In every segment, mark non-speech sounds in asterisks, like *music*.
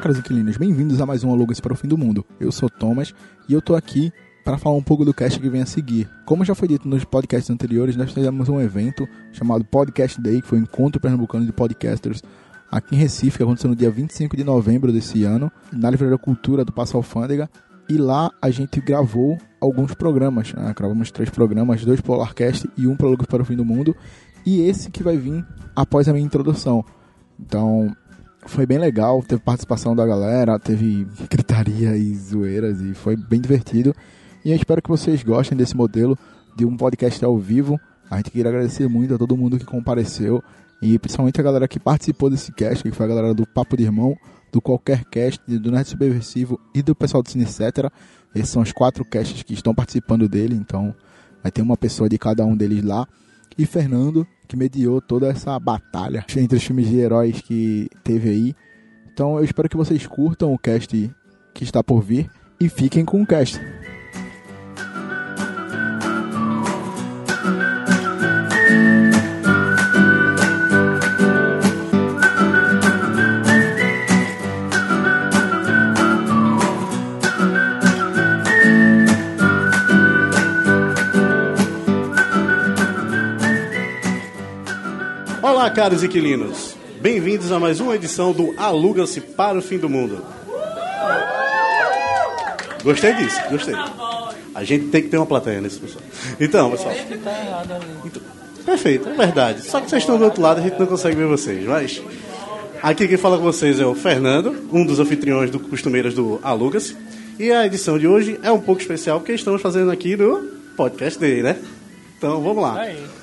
caros inquilinos, bem-vindos a mais um Alugas para o Fim do Mundo. Eu sou Thomas e eu tô aqui para falar um pouco do cast que vem a seguir. Como já foi dito nos podcasts anteriores, nós fizemos um evento chamado Podcast Day, que foi o Encontro Pernambucano de Podcasters aqui em Recife, que aconteceu no dia 25 de novembro desse ano, na Livraria Cultura do Passo Alfândega. E lá a gente gravou alguns programas, né? gravamos três programas, dois Polarcast e um para o Fim do Mundo. E esse que vai vir após a minha introdução. Então, foi bem legal, teve participação da galera, teve gritaria e zoeiras e foi bem divertido. E eu espero que vocês gostem desse modelo de um podcast ao vivo. A gente queria agradecer muito a todo mundo que compareceu e principalmente a galera que participou desse cast, que foi a galera do Papo de Irmão, do Qualquer Cast, do Nerd Subversivo e do pessoal do Cine Etc. Esses são os quatro casts que estão participando dele, então vai ter uma pessoa de cada um deles lá. E Fernando, que mediou toda essa batalha entre os filmes de heróis que teve aí. Então eu espero que vocês curtam o cast que está por vir e fiquem com o cast. Olá, caros inquilinos. Bem-vindos a mais uma edição do Aluga-se para o Fim do Mundo. Gostei disso, gostei. A gente tem que ter uma plateia nesse pessoal. Então, pessoal. Então, perfeito, é verdade. Só que vocês estão do outro lado, a gente não consegue ver vocês, mas. Aqui quem fala com vocês é o Fernando, um dos anfitriões do Costumeiras do Aluga-se. E a edição de hoje é um pouco especial porque estamos fazendo aqui no podcast dele, né? Então vamos lá.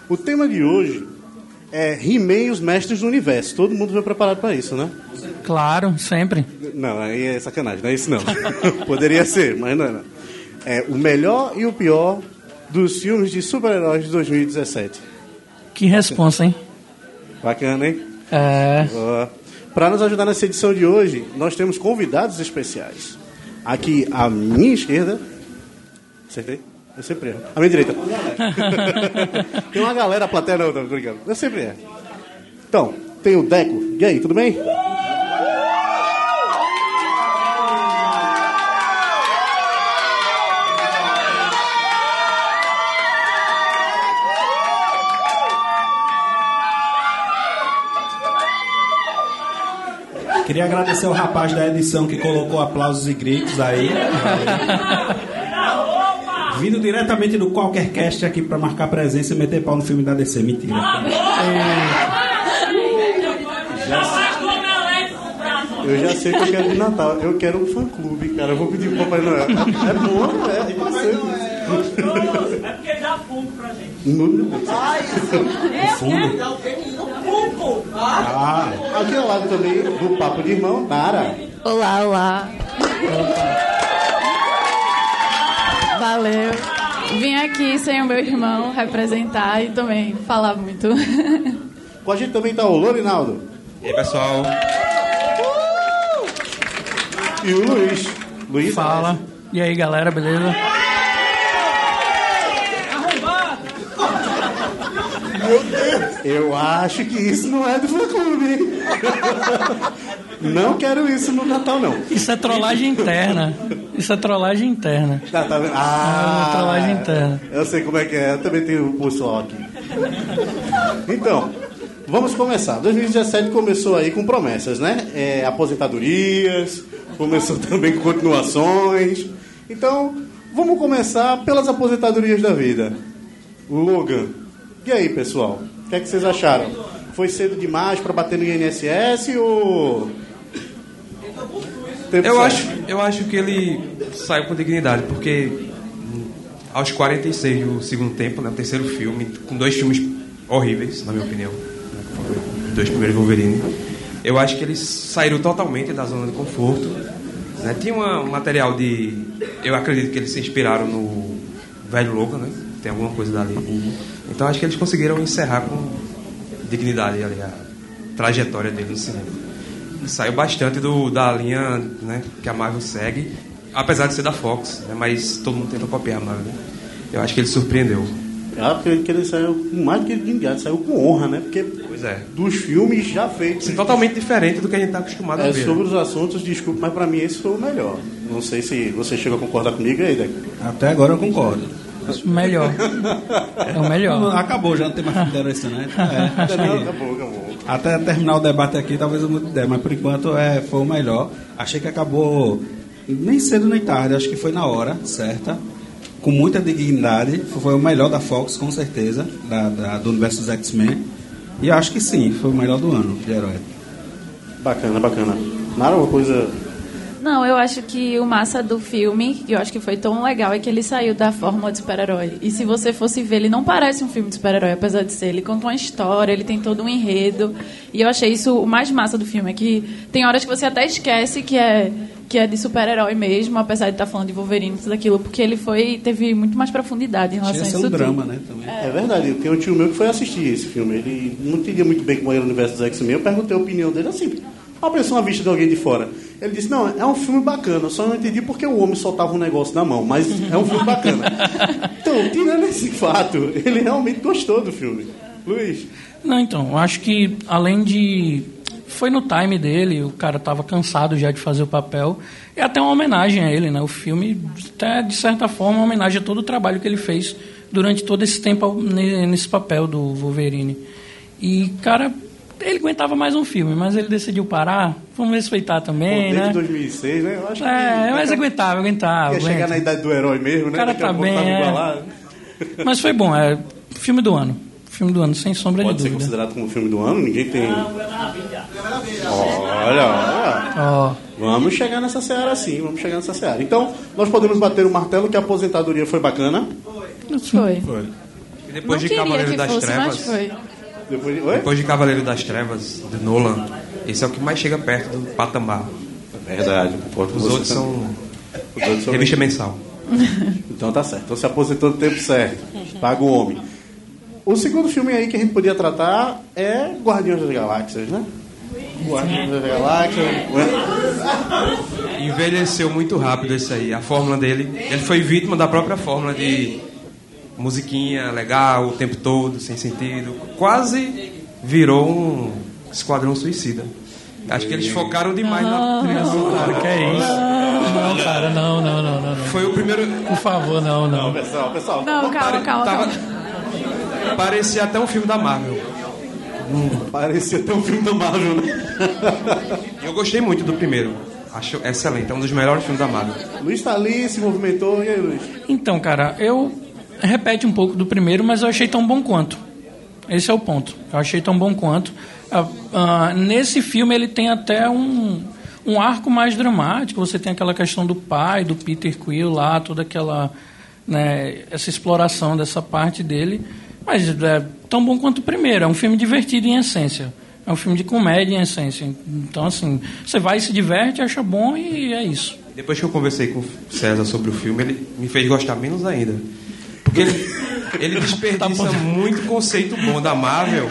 O tema de hoje é He-Man os Mestres do Universo. Todo mundo veio preparado para isso, né? Claro, sempre. Não, aí é sacanagem, não é isso não. *laughs* Poderia ser, mas não é. Não. É o melhor e o pior dos filmes de super-heróis de 2017. Que responsa, hein? Bacana, hein? É. Para nos ajudar nessa edição de hoje, nós temos convidados especiais. Aqui à minha esquerda. Acertei? Eu sempre erro. À minha direita. *laughs* tem uma galera, a plateia não, tô brincando. Eu sempre erro. Então, tem o Deco. E aí, tudo bem? Queria agradecer ao rapaz da edição que colocou aplausos e gritos aí. *laughs* Vindo diretamente do Qualquer Cast aqui para marcar presença e meter pau no filme da DC. Mentira. Eu já sei que eu quero de Natal. Eu quero um fã-clube, cara. Eu vou pedir pro Papai Noel. É bom, é, é. É porque dá fundo pra gente. No... Ah, Aqui ao lado também do Papo de Irmão, Nara. Olá, olá. Valeu. Vim aqui sem o meu irmão representar e também falar muito. *laughs* Com a gente também tá o Lorinaldo E aí, pessoal? e o Luiz. Luiz Fala. E aí, galera, beleza? Eu acho que isso não é do fã-clube. hein? *laughs* Não quero isso no Natal, não. Isso é trollagem interna. Isso é trollagem interna. Tá, tá vendo? É Ah, trollagem interna. Eu sei como é que é, eu também tenho o pessoal aqui. Então, vamos começar. 2017 começou aí com promessas, né? É, aposentadorias, começou também com continuações. Então, vamos começar pelas aposentadorias da vida. Logan, e aí, pessoal? O que, é que vocês acharam? Foi cedo demais para bater no INSS ou. Tempo Eu certo? acho, eu acho que ele saiu com dignidade, porque aos 46 do segundo tempo, né, o terceiro filme, com dois filmes horríveis, na minha opinião, né, dois primeiros Wolverine, eu acho que eles saíram totalmente da zona de conforto. né. Tinha uma- um material de. Eu acredito que eles se inspiraram no Velho Logan, né? Tem alguma coisa dali. Então acho que eles conseguiram encerrar com dignidade ali a trajetória dele no cinema. Saiu bastante do, da linha né, que a Marvel segue, apesar de ser da Fox, né, mas todo mundo tenta copiar a Marvel. né. Eu acho que ele surpreendeu. Eu acredito que ele saiu com mais do que dignidade, saiu com honra, né? Porque Pois é. dos filmes já feitos. Totalmente diferente do que a gente está acostumado a É, ver. sobre os assuntos, desculpe, mas pra mim esse foi o melhor. Não sei se você chega a concordar comigo aí, Deco. Até agora eu concordo. Melhor. É o melhor. Acabou, já não tem mais filme de herói esse, né? *laughs* É, acho Não, que acabou, acabou. até terminar o debate aqui, talvez eu mude de ideia, mas por enquanto é, foi o melhor. Achei que acabou nem cedo nem tarde, acho que foi na hora certa, com muita dignidade. Foi o melhor da Fox, com certeza, da, da- do universo dos X-Men. E acho que sim, foi o melhor do ano de herói. Bacana, bacana. Nara, uma coisa. Não, eu acho que o massa do filme, que eu acho que foi tão legal, é que ele saiu da fórmula de super-herói. E se você fosse ver, ele não parece um filme de super-herói, apesar de ser. Ele conta uma história, ele tem todo um enredo. E eu achei isso o mais massa do filme, é que tem horas que você até esquece que é que é de super-herói mesmo, apesar de estar falando de Wolverine e tudo aquilo, porque ele foi teve muito mais profundidade em relação Tinha a isso um tudo. drama, né? Também. É verdade, tem um tio meu que foi assistir esse filme. Ele não entendia muito bem como era o universo dos X-Men. Eu perguntei a opinião dele assim. Pessoa, uma vista de alguém de fora. Ele disse: Não, é um filme bacana, eu só não entendi porque o homem soltava um negócio na mão, mas é um filme bacana. *laughs* então, tirando esse fato, ele realmente gostou do filme. Luiz, Não, então, eu acho que além de. Foi no time dele, o cara estava cansado já de fazer o papel. É até uma homenagem a ele, né? O filme, até de certa forma, é uma homenagem a todo o trabalho que ele fez durante todo esse tempo ne- nesse papel do Wolverine. E, cara, ele aguentava mais um filme, mas ele decidiu parar. Vamos respeitar pô, também, desde né? 2006, né? Eu acho que. É, mas aguentava, aguentava. Ia chegar aguenta. na idade do herói mesmo, né? O cara Daqui tá bem, é. *laughs* Mas foi bom, é filme do ano. Filme do ano, sem sombra Pode de ser dúvida. considerado como filme do ano? Ninguém tem. Olha, olha. Ó, Vamos chegar nessa seara sim, vamos chegar nessa seara. Então, nós podemos bater o martelo que a aposentadoria foi bacana. Foi. E depois não de queria Cavaleiro que das fosse, mas Trevas, foi. Depois de... Oi? depois de Cavaleiro das Trevas, de Nolan, esse é o que mais chega perto do patamar. Verdade, concordo com Os outros também. são Os outros são- revista mensal. *laughs* Então tá certo. Então se aposentou no tempo certo. Paga o homem. O segundo filme aí que a gente podia tratar é Guardiões das Galáxias, né? Guardiões das Galáxias. Envelheceu muito rápido esse aí. A fórmula dele, ele foi vítima da própria fórmula de musiquinha legal o tempo todo, sem sentido. Quase virou um esquadrão suicida. Acho que eles focaram demais na trilha cara, sonora. que é isso? Não, cara, não, não, não, não. não. Foi o primeiro. Por favor, não, não. Pessoal, pessoal. Não, calma, calma, Tava- calma. Parecia até um filme da Marvel. Parecia até um filme da Marvel, né? *laughs* Eu gostei muito do primeiro. Acho excelente, é um dos melhores filmes da Marvel. Luiz tá ali, se movimentou. E aí, Luiz? Então, cara, eu repete um pouco do primeiro, mas eu achei tão bom quanto. Esse é o ponto. Eu achei tão bom quanto. Ah, ah, nesse filme ele tem até um, um arco mais dramático. Você tem aquela questão do pai, do Peter Quill lá, toda aquela né, essa exploração dessa parte dele. Mas é tão bom quanto o primeiro. É um filme divertido em essência. É um filme de comédia em essência. Então, assim, você vai se diverte, acha bom e é isso. Depois que eu conversei com o César sobre o filme, ele me fez gostar menos ainda. Porque ele, ele desperdiça muito conceito bom da Marvel.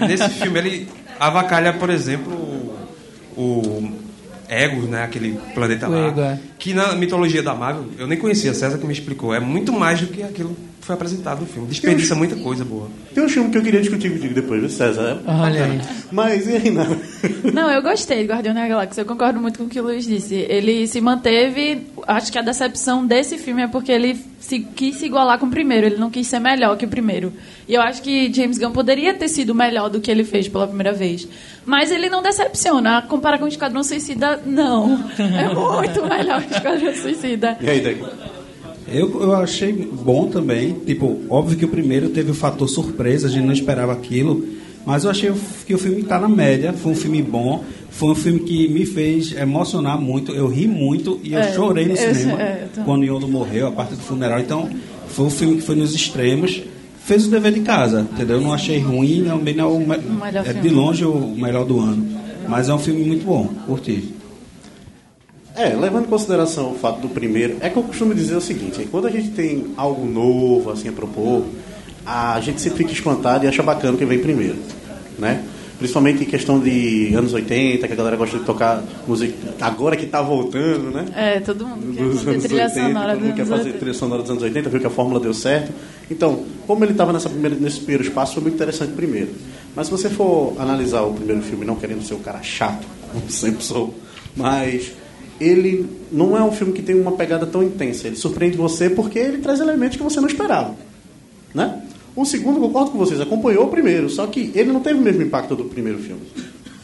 Nesse filme, ele avacalha, por exemplo, o, o Ego, né? Aquele planeta O lá. Ego, é. Que na mitologia da Marvel, eu nem conhecia, César que me explicou. É muito mais do que aquilo que foi apresentado no filme. Desperdiça muita coisa boa. Tem um filme que eu queria discutir contigo depois, viu, César? Olha aí. Mas e aí, Nara? Não, eu gostei de Guardião da Galáxia. Eu concordo muito com o que o Luiz disse. Ele se manteve. Acho que a decepção desse filme é porque ele se, quis se igualar com o primeiro. Ele não quis ser melhor que o primeiro. E eu acho que James Gunn poderia ter sido melhor do que ele fez pela primeira vez. Mas ele não decepciona. Comparar com o Esquadrão Suicida, não. É muito melhor que o Esquadrão Suicida. E aí, Deco? Eu, eu achei bom também. Tipo, óbvio que o primeiro teve o fator surpresa, a gente não esperava aquilo. Mas eu achei que o filme está na média. Foi um filme bom. Foi um filme que me fez emocionar muito. Eu ri muito e eu É, chorei no eu- cinema é, também. quando Yondo morreu, a parte do funeral. Então, foi um filme que foi nos extremos. Fez o dever de casa, entendeu? Eu não achei ruim, não, bem não, melhor é de longe o melhor do ano. Mas é um filme muito bom, curti. É, levando em consideração o fato do primeiro, é que eu costumo dizer o seguinte, quando a gente tem algo novo assim a propor, a gente sempre fica espantado e acha bacana o que vem primeiro, né? Principalmente em questão de anos 80, que a galera gosta de tocar música. Agora que tá voltando, né? É, todo mundo quer Dos fazer anos trilha 80, sonora todo mundo quer fazer 80. trilha sonora dos anos 80, viu que a fórmula deu certo. Então, como ele estava nesse primeiro espaço, foi muito interessante primeiro. Mas se você for analisar o primeiro filme, não querendo ser o cara chato, como sempre sou, mas ele não é um filme que tem uma pegada tão intensa. Ele surpreende você porque ele traz elementos que você não esperava. Né? O segundo, concordo com vocês, acompanhou o primeiro, só que ele não teve o mesmo impacto do primeiro filme.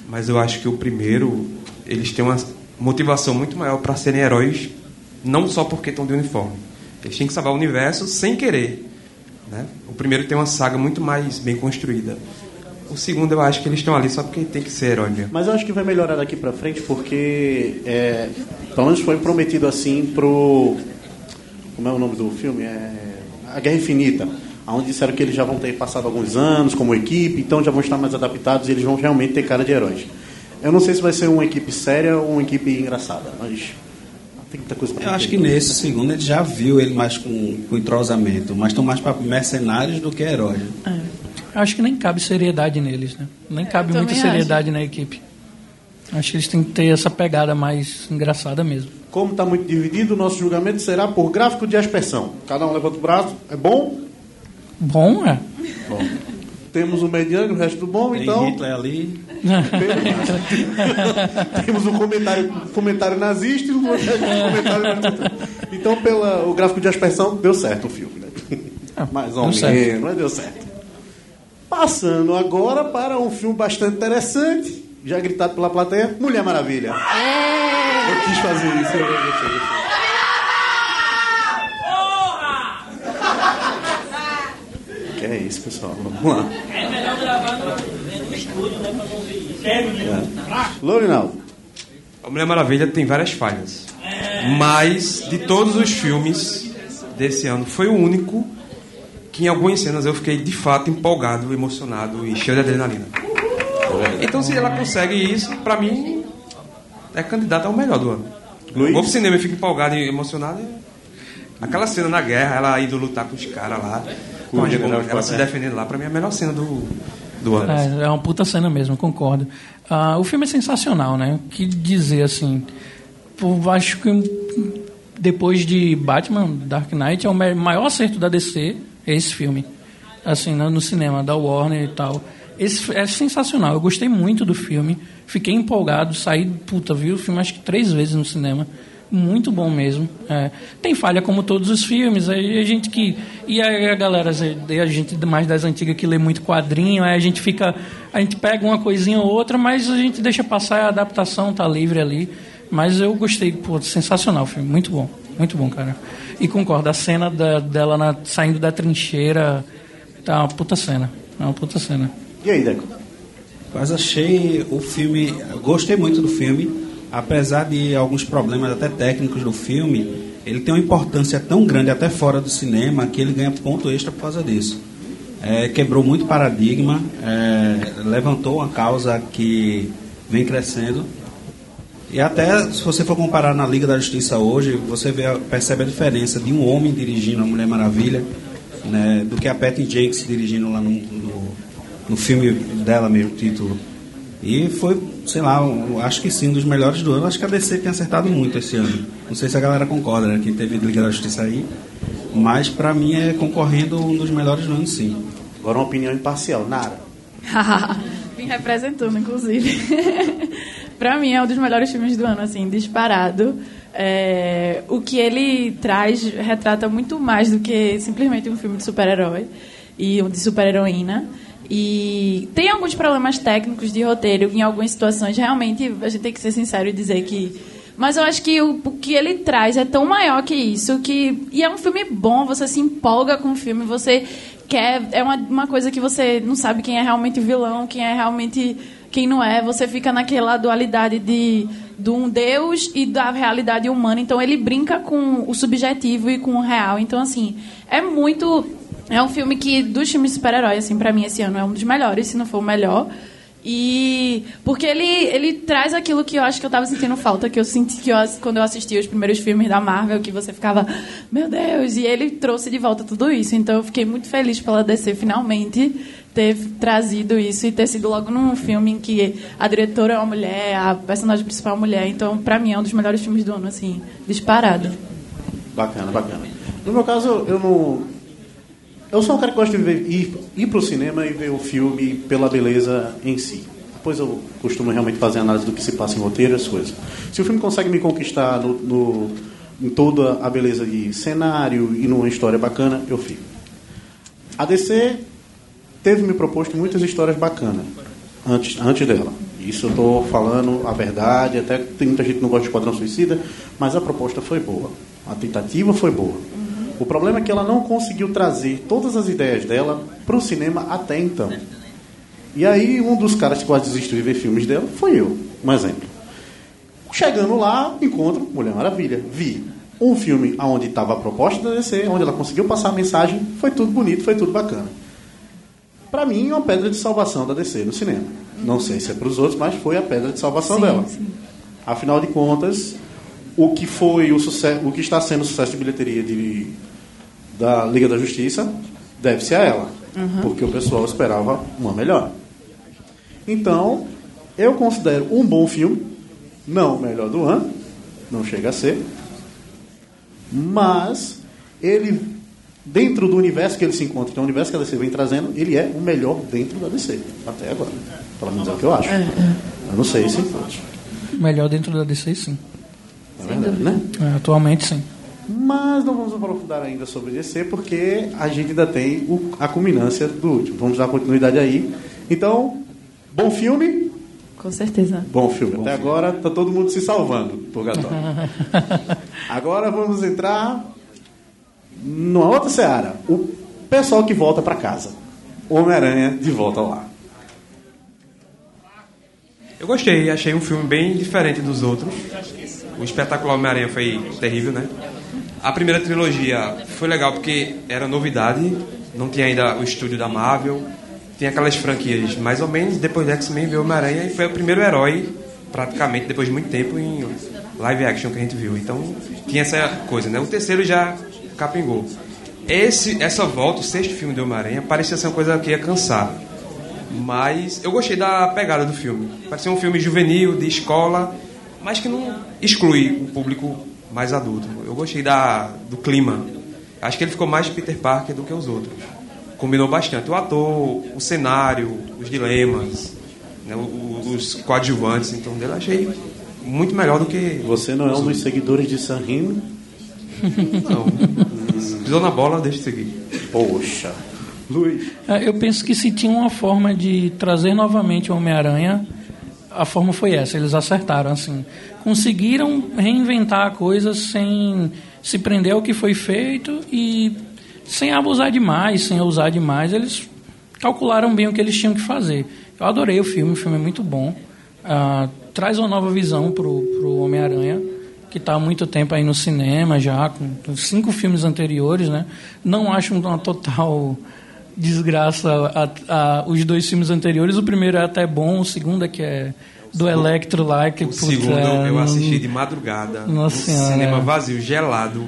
Mas eu acho que o primeiro, eles têm uma motivação muito maior para serem heróis, não só porque estão de uniforme. Eles têm que salvar o universo sem querer. Né? O primeiro tem uma saga muito mais bem construída. O segundo, eu acho que eles estão ali só porque tem que ser herói mesmo. Mas eu acho que vai melhorar daqui pra frente porque, é, pelo menos foi prometido assim pro. Como é o nome do filme? É, A Guerra Infinita. Onde disseram que eles já vão ter passado alguns anos como equipe, então já vão estar mais adaptados e eles vão realmente ter cara de heróis. Eu não sei se vai ser uma equipe séria ou uma equipe engraçada, mas tem muita coisa pra Eu acho que nesse segundo ele já viu ele mais com, com entrosamento, mas estão mais para mercenários do que heróis. É. Eu acho que nem cabe seriedade neles, né? Nem cabe eu muita seriedade na equipe. Acho que eles têm que ter essa pegada mais engraçada mesmo. Como está muito dividido, o nosso julgamento será por gráfico de aspersão. Cada um levanta o braço. É bom? Bom, é. Temos o mediano, o resto do bom, Tem então. Hitler ali. *laughs* Temos um comentário, comentário nazista e um comentário. Então, pela, o gráfico de aspersão, deu certo o filme. Né? Mais ou deu certo. menos, mas deu certo. Passando agora para um filme bastante interessante, já gritado pela plateia, Mulher Maravilha. Eu quis fazer isso. Eu gostei, gostei. Que é isso, pessoal. Vamos lá. É melhor gravar no, estúdio, né? Pra não ver isso. É, Lourinaldo. A Mulher Maravilha tem várias falhas. Mas, de todos os filmes desse ano, foi o único que em algumas cenas eu fiquei de fato empolgado, emocionado e cheio de adrenalina. Então, se ela consegue isso, pra mim, é candidata ao melhor do ano. Luiz? Vou pro cinema e fico empolgado e emocionado. Aquela cena na guerra, ela indo lutar com os caras lá, Com o general ela se defendendo lá, pra mim é a melhor cena do, do ano. É, é uma puta cena mesmo, concordo. Ah, o filme é sensacional, né? O que dizer assim? Eu acho que depois de Batman, Dark Knight, é o maior acerto da DC é esse filme. Assim, no no cinema, da Warner e tal. Esse é sensacional. Eu gostei muito do filme. Fiquei empolgado, saí, puta, vi o filme acho que três vezes no cinema. Muito bom mesmo. É, tem falha como todos os filmes. Aí a gente que. E aí a galera, a gente mais das antigas que lê muito quadrinho, aí a gente fica. A gente pega uma coisinha ou outra, mas a gente deixa passar a adaptação, tá livre ali. Mas eu gostei, pô, sensacional o filme. Muito bom. Muito bom, cara. E concordo, a cena da- dela na- saindo da trincheira tá uma puta cena. É uma puta cena. E aí, Deco? Mas achei o filme. Gostei muito do filme, apesar de alguns problemas até técnicos do filme. Ele tem uma importância tão grande até fora do cinema que ele ganha ponto extra por causa disso. É, quebrou muito paradigma, é, levantou uma causa que vem crescendo. E até se você for comparar na Liga da Justiça hoje, você vê, percebe a diferença de um homem dirigindo a Mulher Maravilha né, do que a Patty Jenkins dirigindo lá no, no, no filme dela mesmo, título. E foi, sei lá, eu acho que sim, um dos melhores do ano. Acho que a DC tem acertado muito esse ano. Não sei se a galera concorda, né, que teve Liga da Justiça aí. Mas pra mim é concorrendo um dos melhores do ano, sim. Agora uma opinião imparcial. Nara. *laughs* Vim representando, inclusive. *laughs* pra mim é um dos melhores filmes do ano, assim, disparado. É, o que ele traz retrata muito mais do que simplesmente um filme de super-herói e um de super-heroína. E tem alguns problemas técnicos de roteiro em algumas situações. Realmente, a gente tem que ser sincero e dizer que. Mas eu acho que o, o que ele traz é tão maior que isso. que E é um filme bom, você se empolga com o filme, você quer. É uma, uma coisa que você não sabe quem é realmente o vilão, quem é realmente. quem não é. Você fica naquela dualidade de, de um Deus e da realidade humana. Então ele brinca com o subjetivo e com o real. Então, assim, é muito. É um filme que, dos filmes super-herói, assim, pra mim, esse ano é um dos melhores, se não for o melhor. E porque ele, ele traz aquilo que eu acho que eu tava sentindo falta, que eu senti que eu, quando eu assisti os primeiros filmes da Marvel, que você ficava, meu Deus, e ele trouxe de volta tudo isso. Então eu fiquei muito feliz pela DC finalmente ter trazido isso e ter sido logo num filme em que a diretora é uma mulher, a personagem principal é uma mulher. Então, pra mim, é um dos melhores filmes do ano, assim, disparado. Bacana, bacana. No meu caso, eu não. Eu sou um cara que gosta de ver, ir, ir pro cinema e ver o filme pela beleza em si. Depois eu costumo realmente fazer análise do que se passa em roteiro e as coisas. Se o filme consegue me conquistar no, no, em toda a beleza de cenário e numa história bacana, eu fico. A DC teve me proposto muitas histórias bacanas antes, antes dela. Isso eu estou falando a verdade, até tem muita gente que não gosta de Esquadrão Suicida, mas a proposta foi boa. A tentativa foi boa. O problema é que ela não conseguiu trazer todas as ideias dela para o cinema até então. E aí, um dos caras que quase desistiu de ver filmes dela foi eu, um exemplo. Chegando lá, encontro Mulher Maravilha. Vi um filme onde estava a proposta da DC, onde ela conseguiu passar a mensagem, foi tudo bonito, foi tudo bacana. Para mim, é uma pedra de salvação da DC no cinema. Não sei se é para os outros, mas foi a pedra de salvação Sim, dela. sim. Afinal de contas, o que foi o sucesso, o que está sendo o sucesso de bilheteria de, da Liga da Justiça deve-se a ela, porque o pessoal esperava uma melhor. Então, eu considero um bom filme, não o melhor do ano, não chega a ser, mas ele dentro do universo que ele se encontra, que é o universo que a DC vem trazendo, ele é o melhor dentro da DC, até agora. Pelo menos é o que eu acho. Eu não sei se Melhor dentro da DC, sim. É verdade, né? É, atualmente, sim. Mas não vamos aprofundar ainda sobre DC, porque a gente ainda tem o- a culminância do último. Vamos dar continuidade aí. Então, bom filme? Com certeza. Bom filme. Até agora tá todo mundo se salvando, purgatório. *laughs* agora vamos entrar numa outra seara. O pessoal que volta para casa. Homem-Aranha de volta lá. Gostei, achei um filme bem diferente dos outros. O espetacular Homem-Aranha foi terrível, né? A primeira trilogia foi legal porque era novidade, não tinha ainda o estúdio da Marvel, tinha aquelas franquias mais ou menos. Depois do X-Men veio Homem-Aranha e foi o primeiro herói, praticamente, depois de muito tempo, em live action que a gente viu. Então tinha essa coisa, né? O terceiro já capingou. Esse, essa volta, o sexto filme de Homem-Aranha, parecia ser uma coisa que ia cansar. Mas eu gostei da pegada do filme. Parecia um filme juvenil, de escola, mas que não exclui o público mais adulto. Eu gostei da, do clima. Acho que ele ficou mais Peter Parker do que os outros. Combinou bastante. O ator, o cenário, os dilemas, né, os coadjuvantes, então dele eu achei muito melhor do que. Você não é um dos seguidores de San Remo? Não. *laughs* Pisou na bola, deixa eu seguir. Poxa. É, Eu penso que se tinha uma forma de trazer novamente o Homem-Aranha, a forma foi essa. Eles acertaram, assim. Conseguiram reinventar a coisa sem se prender ao que foi feito e sem abusar demais, sem ousar demais. Eles calcularam bem o que eles tinham que fazer. Eu adorei o filme, o filme é muito bom. Ah, traz uma nova visão pro, pro Homem-Aranha, que está há muito tempo aí no cinema já, com com cinco filmes anteriores, né? Não acho uma total desgraça a- a- os dois filmes anteriores. O primeiro é até bom, o segundo é que é do Electro lá, que O segundo é, eu assisti de madrugada. Nossa no Senhora. cinema vazio, gelado.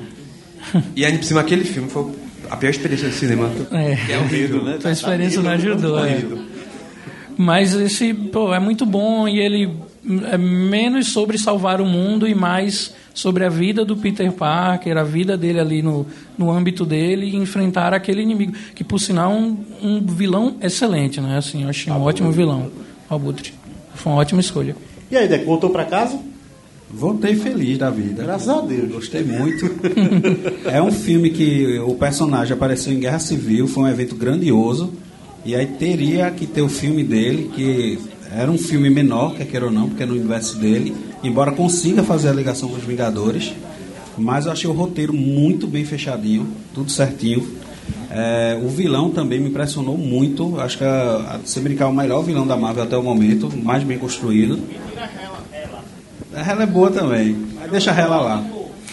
E ainda por cima aquele filme foi a pior experiência de cinema. É. É horrível, né? A experiência não ajudou. é. Mas esse, pô, é muito bom e ele menos sobre salvar o mundo e mais sobre a vida do Peter Parker, a vida dele ali no, no âmbito dele e enfrentar aquele inimigo, que por sinal é um, um vilão excelente, né? Assim, eu achei um ótimo vilão, o Abutre. Foi uma ótima escolha. E aí, Deco, voltou para casa? Voltei feliz da vida. Graças a Deus. Gostei muito. é um filme que o personagem apareceu em Guerra Civil, foi um evento grandioso. E aí teria que ter o filme dele, que era um filme menor, quer queira ou não, porque é no universo dele, embora consiga fazer a ligação com os Vingadores. Mas eu achei o roteiro muito bem fechadinho, tudo certinho. É, o vilão também me impressionou muito. Acho que, a, a, se brincar, o melhor vilão da Marvel até o momento, mais bem construído. A Hela é boa também, mas deixa a Hela lá.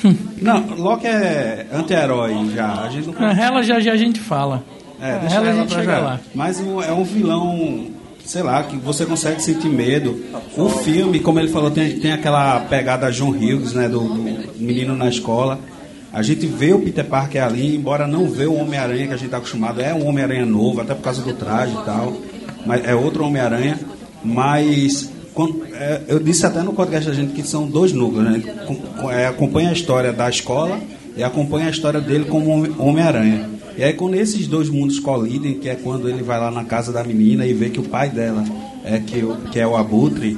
*laughs* Não, Loki é anti-herói já. A gente não A Hela já já a gente fala. é, a deixa Hela a gente chega lá. Mas é um vilão sei lá, que você consegue sentir medo. O filme, como ele falou, tem, tem aquela pegada John Hughes, né, do, do menino na escola. A gente vê o Peter Parker ali, embora não vê o Homem-Aranha que a gente está acostumado. É um Homem-Aranha novo, até por causa do traje e tal. Mas é outro Homem-Aranha. Mas quando- é, eu disse até no podcast da gente que são dois núcleos, né? É, acompanha a história da escola e acompanha a história dele como Homem- Homem-Aranha. E aí quando esses dois mundos colidem, que é quando ele vai lá na casa da menina e vê que o pai dela é que, o- que é o Abutre,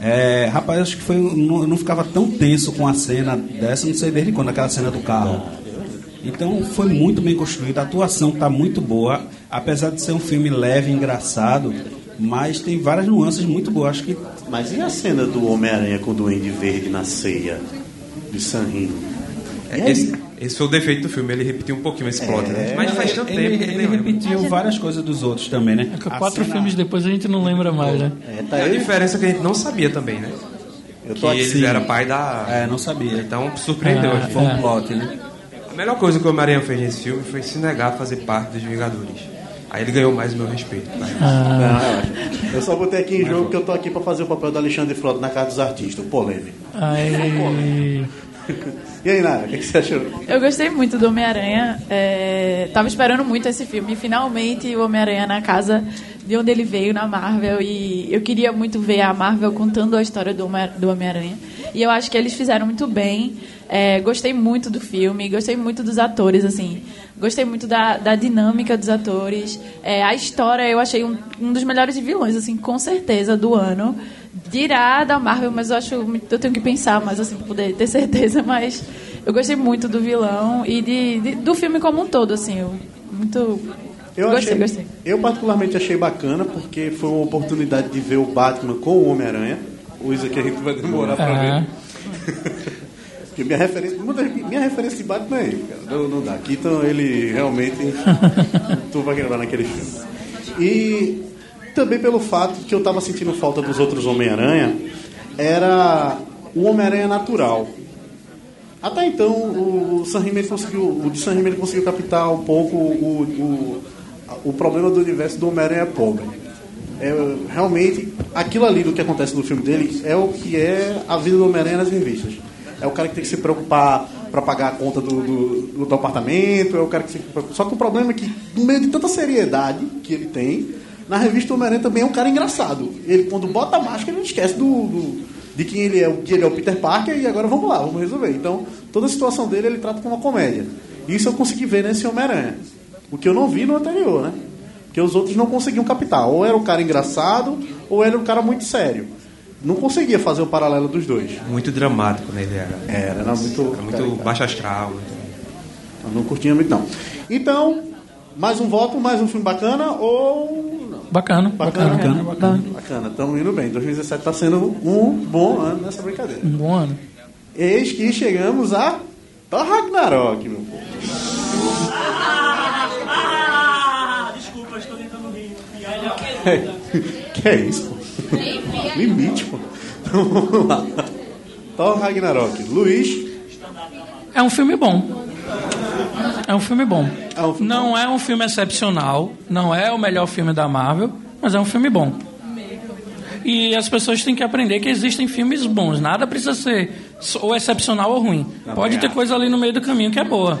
é, rapaz, acho que foi. Não, eu não ficava tão tenso com a cena dessa, não sei desde quando, aquela cena do carro. Então foi muito bem construído, a atuação está muito boa, apesar de ser um filme leve, engraçado, mas tem várias nuances muito boas. Acho que Mas e a cena do Homem-Aranha com o Duende Verde na ceia de San aí? Esse, esse foi o defeito do filme, ele repetiu um pouquinho esse plot, né? Mas faz tanto ele, tempo que ele lembro. repetiu várias coisas dos outros também, né? É que A quatro cena- filmes depois a gente não lembra mais, né? É, tá A eu, diferença é que a gente não sabia também, né? eu Que tô aqui. ele era pai da. É, não sabia. Então surpreendeu. Ah, a gente. Foi um plot, né? A melhor coisa que o Homem-Aranha fez nesse filme foi se negar a fazer parte dos Vingadores. Aí ele ganhou mais o meu respeito. tá? Não, relaxa. Eu só botei aqui em jogo que eu tô aqui pra fazer o papel do Alexandre Frota na Casa dos Artistas, o polêmico. Aí. *laughs* E aí, Nara, o que, você achou? Eu gostei muito do Homem-Aranha. É, tava esperando muito esse filme. Finalmente o Homem-Aranha na casa de onde ele veio, na Marvel. E eu queria muito ver a Marvel contando a história do Homem-Aranha. E eu acho que eles fizeram muito bem. É, gostei muito do filme, gostei muito dos atores, assim. Gostei muito da, da dinâmica dos atores. É, a história eu achei um, um dos melhores vilões, assim, com certeza, do ano. Dirá da Marvel, mas eu acho. Eu tenho que pensar mais assim pra poder ter certeza, mas eu gostei muito do vilão e de, de- do filme como um todo, assim. Eu, muito. Eu gostei, achei, gostei. Eu particularmente achei bacana porque foi uma oportunidade de ver o Batman com o Homem-Aranha. Coisa que a gente vai demorar pra Ah. ver. *laughs* Porque minha referência, muita- minha referência de Batman é ele, cara. Não, não dá. Keaton, ele realmente. *laughs* tu vai gravar naquele filme. E também pelo fato que eu tava sentindo falta dos outros Homem-Aranha, era o Homem-Aranha natural. Até então, o ele conseguiu, o Sam Raimi conseguiu captar um pouco o, o, o problema do universo do Homem-Aranha pobre. É, realmente, aquilo ali do que acontece no filme dele é o que é a vida do Homem-Aranha nas revistas. É o cara que tem que se preocupar para pagar a conta do, do, do, do apartamento, é o cara que se preocupa. Só que o problema é que, no meio de tanta seriedade que ele tem, na revista Homem-Aranha também é um cara engraçado. Ele, quando bota a máscara, ele esquece do, do- de quem ele é, que ele é o Peter Parker e agora vamos lá, vamos resolver. Então, toda a situação dele ele trata como uma comédia. Isso eu consegui ver nesse Homem-Aranha. O que eu não vi no anterior, né? Porque os outros não conseguiam captar. Ou era o cara engraçado, ou era o cara muito sério. Não conseguia fazer o paralelo dos dois. Muito dramático, né? Ele era. Era, era muito. Era muito baixo astral. Muito... Eu não curtia muito, não. Então, mais um voto, mais um filme bacana ou. Bacana, Bacana, bacana. bacana, bacana. Estamos indo bem. 2017 está sendo um bom ano nessa brincadeira. Um bom ano. Eis que chegamos a Thor Ragnarok, meu povo. Ah, desculpa, estou tentando rir. *laughs* que é isso, pô? Limite, pô. Então vamos lá. Thor Ragnarok. Luiz. É um filme bom. É um filme bom. É um filme Não é um filme excepcional, não é o melhor filme da Marvel, mas é um filme bom. E as pessoas têm que aprender que existem filmes bons. Nada precisa ser ou excepcional ou ruim. Pode ter coisa ali no meio do caminho que é boa.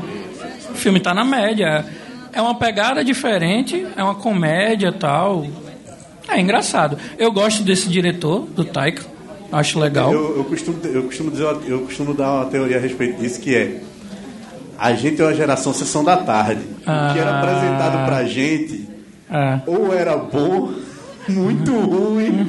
O filme está na média. É uma pegada diferente, é uma comédia tal. É engraçado. Eu gosto desse diretor, do Taika. Acho legal. Eu, eu, costumo, eu, costumo dizer, eu costumo dar uma teoria a respeito disso que é a gente é uma geração sessão da tarde. O que era Ah. apresentado pra gente É. ou era bom, *laughs* muito ruim,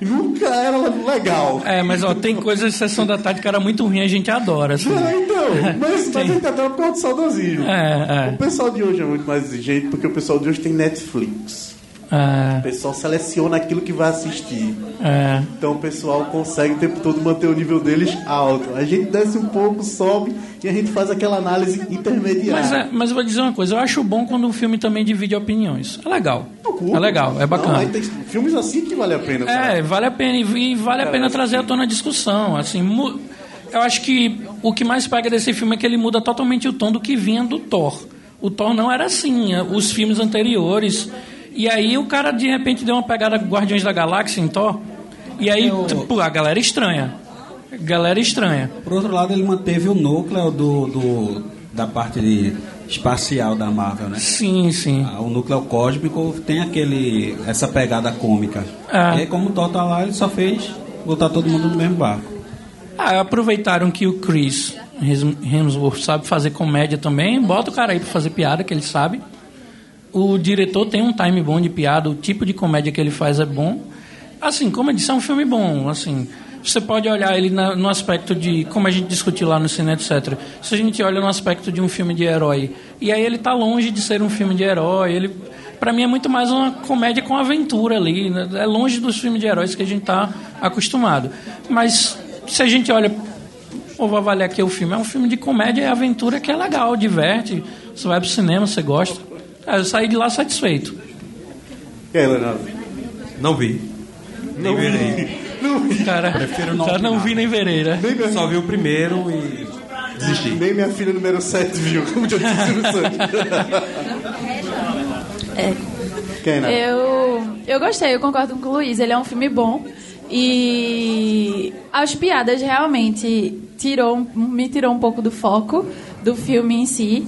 nunca era legal. É, mas ó, tem coisas de sessão da tarde que era muito ruim, a gente adora. assim. É, então, *laughs* mas, mas a gente adora por causa do saudosismo. É, O pessoal de hoje é muito mais exigente porque o pessoal de hoje tem Netflix. É, O pessoal seleciona aquilo que vai assistir. é, é. Então o pessoal consegue o tempo todo manter o nível deles alto. A gente desce um pouco, sobe e a gente faz aquela análise intermediária. Mas, é, mas eu vou dizer uma coisa, eu acho bom quando um filme também divide opiniões. É legal. É legal, é Não, bacana. aí tem filmes assim que vale a pena. É, cara. vale a pena e vale a Cara, pena trazer à tona a discussão. Assim, eu acho que o que mais pega desse filme é que ele muda totalmente o tom do que vinha do Thor. O Thor não era assim, é, os filmes anteriores E aí o cara de repente deu uma pegada Guardiões da Galáxia em Thor. E aí, Eu- tipo, a galera estranha. Galera estranha. Por outro lado, ele manteve o núcleo do, do- da parte de espacial da Marvel, né? Sim, sim. Ah, O núcleo cósmico tem aquele essa pegada cômica. Ah. E aí, como o Thor tá lá, ele só fez botar todo mundo no mesmo barco. Ah, aproveitaram que o Chris Hems- Hemsworth sabe fazer comédia também, bota o cara aí pra fazer piada, que ele sabe. O diretor tem um time bom de piada, o tipo de comédia que ele faz é bom. Assim, como eu disse, é um filme bom, assim... Você pode olhar ele na- no aspecto de, como a gente discutiu lá no cine, etc. Se a gente olha no aspecto de um filme de herói, e aí ele tá longe de ser um filme de herói, ele, para mim é muito mais uma comédia com aventura ali, né? é longe dos filmes de heróis que a gente tá acostumado. Mas se a gente olha ou vou avaliar aqui o filme. É um filme de comédia e aventura que é legal, diverte. Você vai pro cinema, você gosta. Ah, eu saí de lá satisfeito. E aí, Leonardo? Não vi. Nem verei. Cara, Prefiro não cara não vi nem verei, né? Só vi o primeiro e desisti. Nem minha filha número 7 viu, como já disse o Silvio Santos. É. Quem, né? Eu, eu gostei, eu concordo com o Luiz. Ele é um filme bom. E as piadas realmente tirou, me tirou um pouco do foco do filme em si.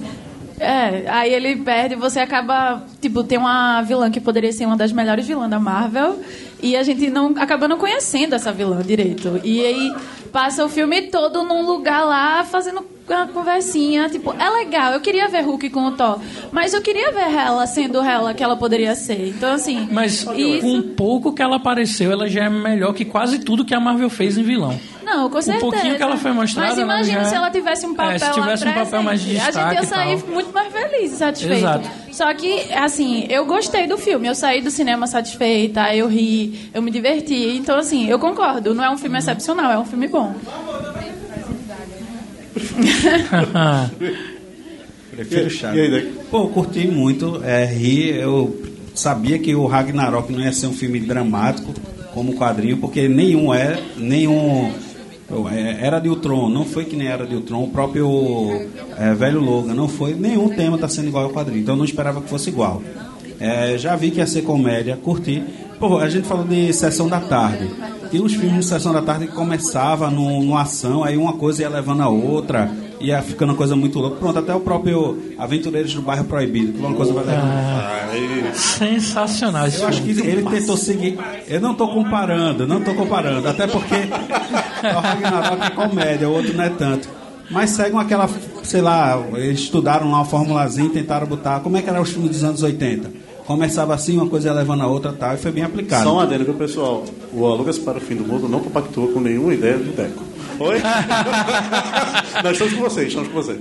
É, aí ele perde, você acaba. Tipo, tem uma vilã que poderia ser uma das melhores vilãs da Marvel. E a gente não acaba não conhecendo essa vilã direito. E aí passa o filme todo num lugar lá fazendo uma conversinha. Tipo, é legal, eu queria ver Hulk com o Thor. Mas eu queria ver ela sendo ela que ela poderia ser. Então, assim. Mas isso- com pouco que ela apareceu, ela já é melhor que quase tudo que a Marvel fez em vilão. Não, com certeza. pouquinho que ela foi mostrada, Mas né, imagina já- se ela tivesse um papel É, se tivesse um papel mais de. A gente ia sair muito mais feliz e satisfeito. Exato. Só que, assim, eu gostei do filme. Eu saí do cinema satisfeita, eu ri, eu me diverti. Então, assim, eu concordo. Não é um filme excepcional, é um filme bom. Prefiro Deco? Pô, eu curti muito, é, ri. Eu sabia que o Ragnarok não ia ser um filme dramático como quadrinho, porque nenhum é, nenhum. É, Era de Ultron, não foi que nem Era de Ultron, o próprio é, Velho Logan, não foi, nenhum tema está sendo igual ao quadrinho, então eu não esperava que fosse igual. É, já vi que ia ser comédia, curti. Pô, a gente falou de Sessão da Tarde. Tem uns filmes de Sessão da Tarde que começava numa ação, aí uma coisa ia levando a outra, ia ficando uma coisa muito louca. Pronto, até o próprio Aventureiros do Bairro Proibido, que uma coisa vai. Aí, Sensacional Eu acho que ele tentou seguir. Eu não estou comparando, não estou comparando. Até porque o Ragnarok é comédia, o outro não é tanto. Mas seguem aquela, sei lá, eles estudaram lá uma formulazinha e tentaram botar. Como é que eram os filmes dos anos 80? Começava assim, uma coisa ia levando a outra tal, e foi bem aplicado. Só um adendo, viu, pessoal? O Alugas para o Fim do Mundo não compactua com nenhuma ideia do Deco. Oi? *laughs* Nós estamos com vocês, estamos com vocês.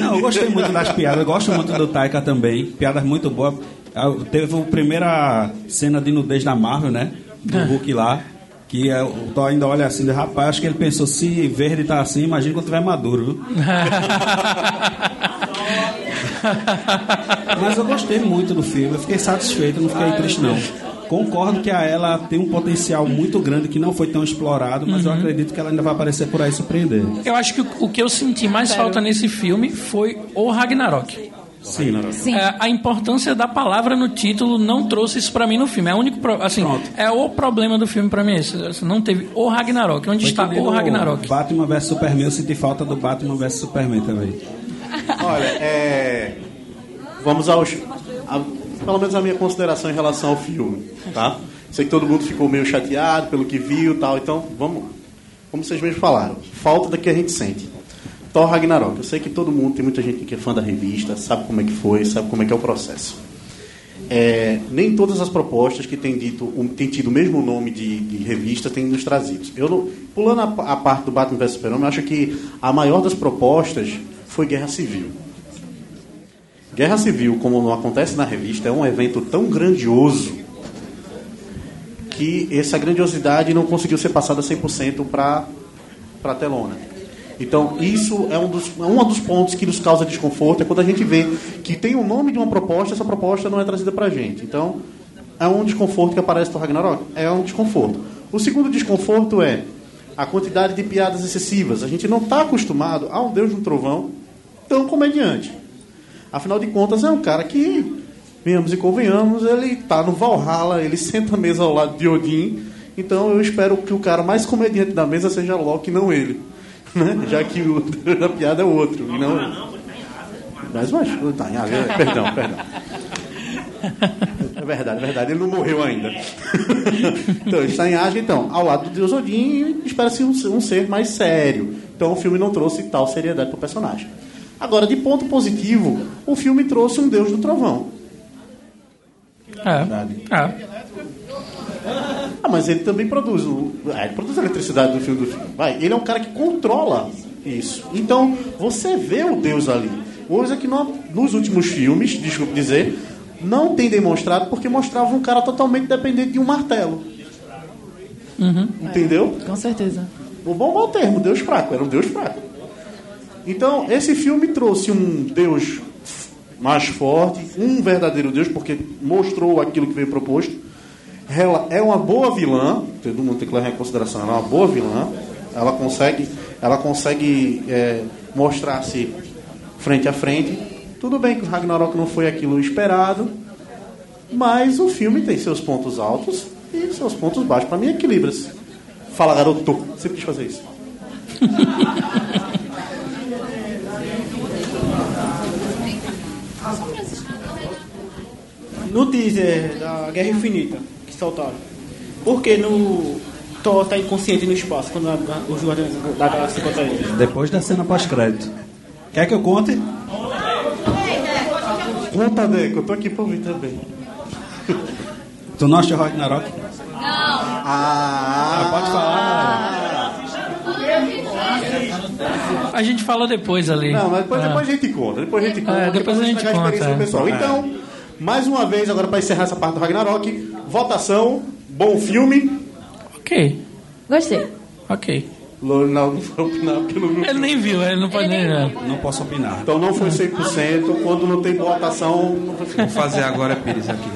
Não, eu gostei muito das piadas, eu gosto muito do Taika também. Piadas muito boas. Ah, Teve a primeira cena de nudez da Marvel, né? Do Hulk lá. Que é, o Thor ainda olha assim, rapaz, acho que ele pensou, se verde tá assim, imagina quando tiver maduro, viu? *laughs* Mas eu gostei muito do filme, eu fiquei satisfeito, não fiquei triste não. Concordo que a ela tem um potencial muito grande que não foi tão explorado, mas eu acredito que ela ainda vai aparecer por aí e surpreender. Eu acho que o, que eu senti mais falta nesse filme foi o Ragnarok. Sim. Sim. É, a importância da palavra no título não trouxe isso pra mim no filme. É o único, pro- assim, Pronto. é o problema do filme pra mim. Esse, Assim, não teve o Ragnarok. Onde Foi está o Ragnarok? Batman vs Superman, eu senti falta do Batman vs Superman também. Olha, é... Vamos aos... a- Pelo menos a minha consideração em relação ao filme, tá? Sei que todo mundo ficou meio chateado pelo que viu e tal, então vamos... Como vocês mesmos falaram, falta da que a gente sente. Thor Ragnarok. Eu sei que todo mundo, tem muita gente que é fã da revista, sabe como é que foi, sabe como é que é o processo. É, nem todas as propostas que têm, dito, têm tido o mesmo nome de, de revista têm nos trazidos. Eu pulando a, a parte do Batman vs Superman, eu acho que a maior das propostas foi Guerra Civil. Guerra Civil, como não acontece na revista, é um evento tão grandioso que essa grandiosidade não conseguiu ser passada 100% para a telona. Então, isso é um dos, um dos pontos que nos causa desconforto, é quando a gente vê que tem o nome de uma proposta, essa proposta não é trazida para a gente. Então, é um desconforto que aparece no Ragnarok? É um desconforto. O segundo desconforto é a quantidade de piadas excessivas. A gente não está acostumado a um Deus do Trovão tão comediante. Afinal de contas, é um cara que venhamos e convenhamos, ele tá no Valhalla, ele senta a mesa ao lado de Odin. Então eu espero que o cara mais comediante da mesa seja Loki, não ele. Né? Já que o *laughs* da piada é o outro. E não... Mas, mas, tá, em Ásia, é, perdão, perdão. É verdade, é verdade, ele não morreu ainda. *laughs* então, ele está em Asgard, então, ao lado do Deus Odin, e espera-se um, um ser mais sério. Então, o filme não trouxe tal seriedade para o personagem. Agora, de ponto positivo, o filme trouxe um Deus do Trovão. É. é. Ah, mas ele também produz, o, é, ele produz a eletricidade do filme do filme. Vai, ele é um cara que controla isso. Então, você vê o Deus ali. Coisa que não, nos últimos filmes, desculpe dizer, não tem demonstrado porque mostrava um cara totalmente dependente de um martelo. Uhum. Entendeu? Com certeza. O bom mau termo, Deus fraco, era um Deus fraco. Então, esse filme trouxe um Deus mais forte, um verdadeiro Deus, porque mostrou aquilo que veio proposto. Ela é uma boa vilã, todo mundo tem que levar em consideração, ela é uma boa vilã. Ela consegue, ela consegue é, mostrar-se frente a frente. Tudo bem que o Ragnarok não foi aquilo esperado, mas o filme tem seus pontos altos e seus pontos baixos. Para mim, equilibra-se. Fala, garoto. Sempre quis fazer isso. *laughs* No teaser da Guerra Infinita, que soltaram, por que no Thor tá inconsciente no espaço quando a, a, os Guardiões da Galáxia encontram ele? Depois da cena pós-crédito. Quer que eu conte? Conta, Deco. Eu tô aqui pra ouvir também. Tu não acha Ragnarok? Ah, pode falar. A gente fala depois ali. Não, mas depois, Ah. depois a gente conta. Depois a gente conta. É, depois pra a gente estragar experiência conta, do pessoal. é. Então, mais uma vez, agora para encerrar essa parte do Ragnarok, votação, bom filme. Ok, Gostei. ok. Lo- Não, não foi opinar, porque não Ele nem viu, ele não pode nem. né? Não posso opinar. Então não foi 100%. Quando não tem votação, não foi Vou fazer agora Pires aqui.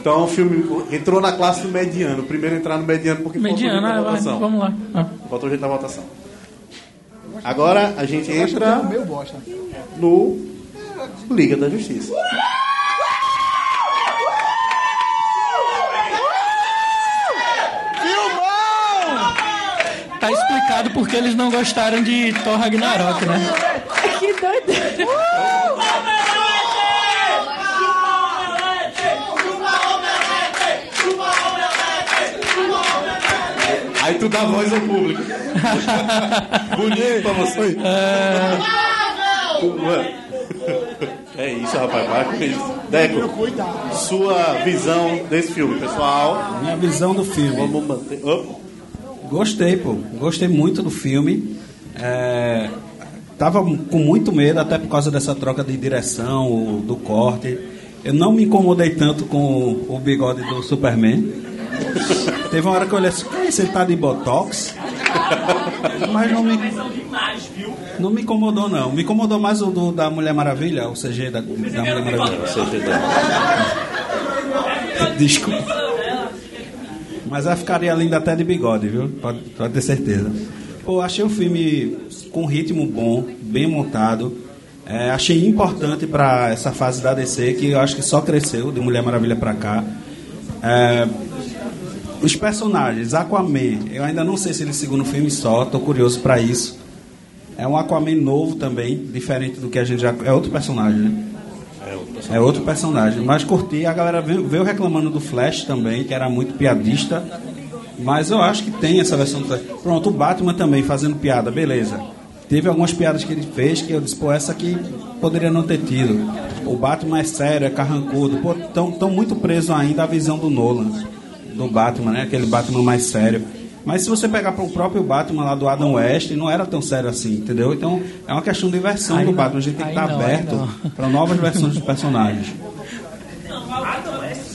Então o filme entrou na classe do mediano. Primeiro entrar no mediano porque Mediana, faltou ah, gente na vai, votação. vamos lá. Ah. Faltou gente na votação. Agora a gente entra Meu bosta. no Liga da Justiça. Tá explicado porque eles não gostaram de Thor Ragnarok, né? Que doideira. Aí tu dá voz ao público. Bonito pra você. É isso, rapaz. Vai com isso. Deco, sua visão desse filme, pessoal. Minha visão do filme. Vamos manter. Opa. Gostei, pô. Gostei muito do filme. É, Tava com muito medo, até por causa dessa troca de direção, do corte. Eu não me incomodei tanto com o bigode do Superman. Teve uma hora que eu olhei assim, "Que isso, ele tá de botox? Mas não me, não me incomodou, não. Me incomodou mais o do, da Mulher Maravilha, o CG da, da Mulher Maravilha. Desculpa. Mas ela ficaria linda até de bigode, viu? Pode, pode ter certeza. Pô, achei o filme com ritmo bom, bem montado. É, achei importante para essa fase da DC, que eu acho que só cresceu de Mulher Maravilha para cá. É, os personagens, Aquaman, eu ainda não sei se ele segundo filme só, tô curioso para isso. É um Aquaman novo também, diferente do que a gente já. É outro personagem, né? É outro personagem. Mas curti, a galera veio, veio reclamando do Flash também, que era muito piadista. Mas eu acho que tem essa versão do Flash. Pronto, o Batman também fazendo piada, beleza. Teve algumas piadas que ele fez que eu disse, pô, essa aqui poderia não ter tido. O Batman é sério, é carrancudo. Pô, tão, tão muito preso ainda à visão do Nolan, do Batman, né? Aquele Batman mais sério. Mas se você pegar para o próprio Batman lá do Adam West, não era tão sério assim, entendeu? Então é uma questão de versão Aí do não, Batman. A gente tem que estar aí aberto para novas versões dos personagens.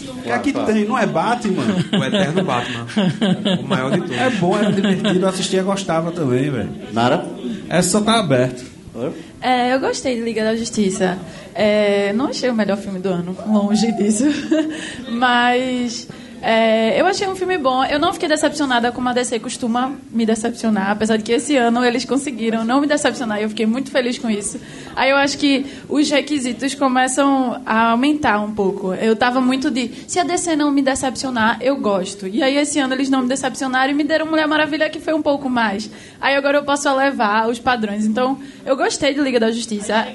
O que é que tem? Não é Batman? O Eterno Batman. O maior de todos. É bom, era divertido, eu assistia gostava também, velho. Nara? É só tá aberto. É, eu gostei de Liga da É, não achei o melhor filme do ano, longe disso. *laughs* Mas É, eu achei um filme bom. Eu não fiquei decepcionada como a DC costuma me decepcionar, apesar de que esse ano eles conseguiram não me decepcionar e eu fiquei muito feliz com isso. Aí eu acho que os requisitos começam a aumentar um pouco. Eu tava muito de, se a DC não me decepcionar, eu gosto. E aí esse ano eles não me decepcionaram e me deram Mulher Maravilha que foi um pouco mais. Aí agora eu posso elevar os padrões. Então, eu gostei de Liga da Justiça.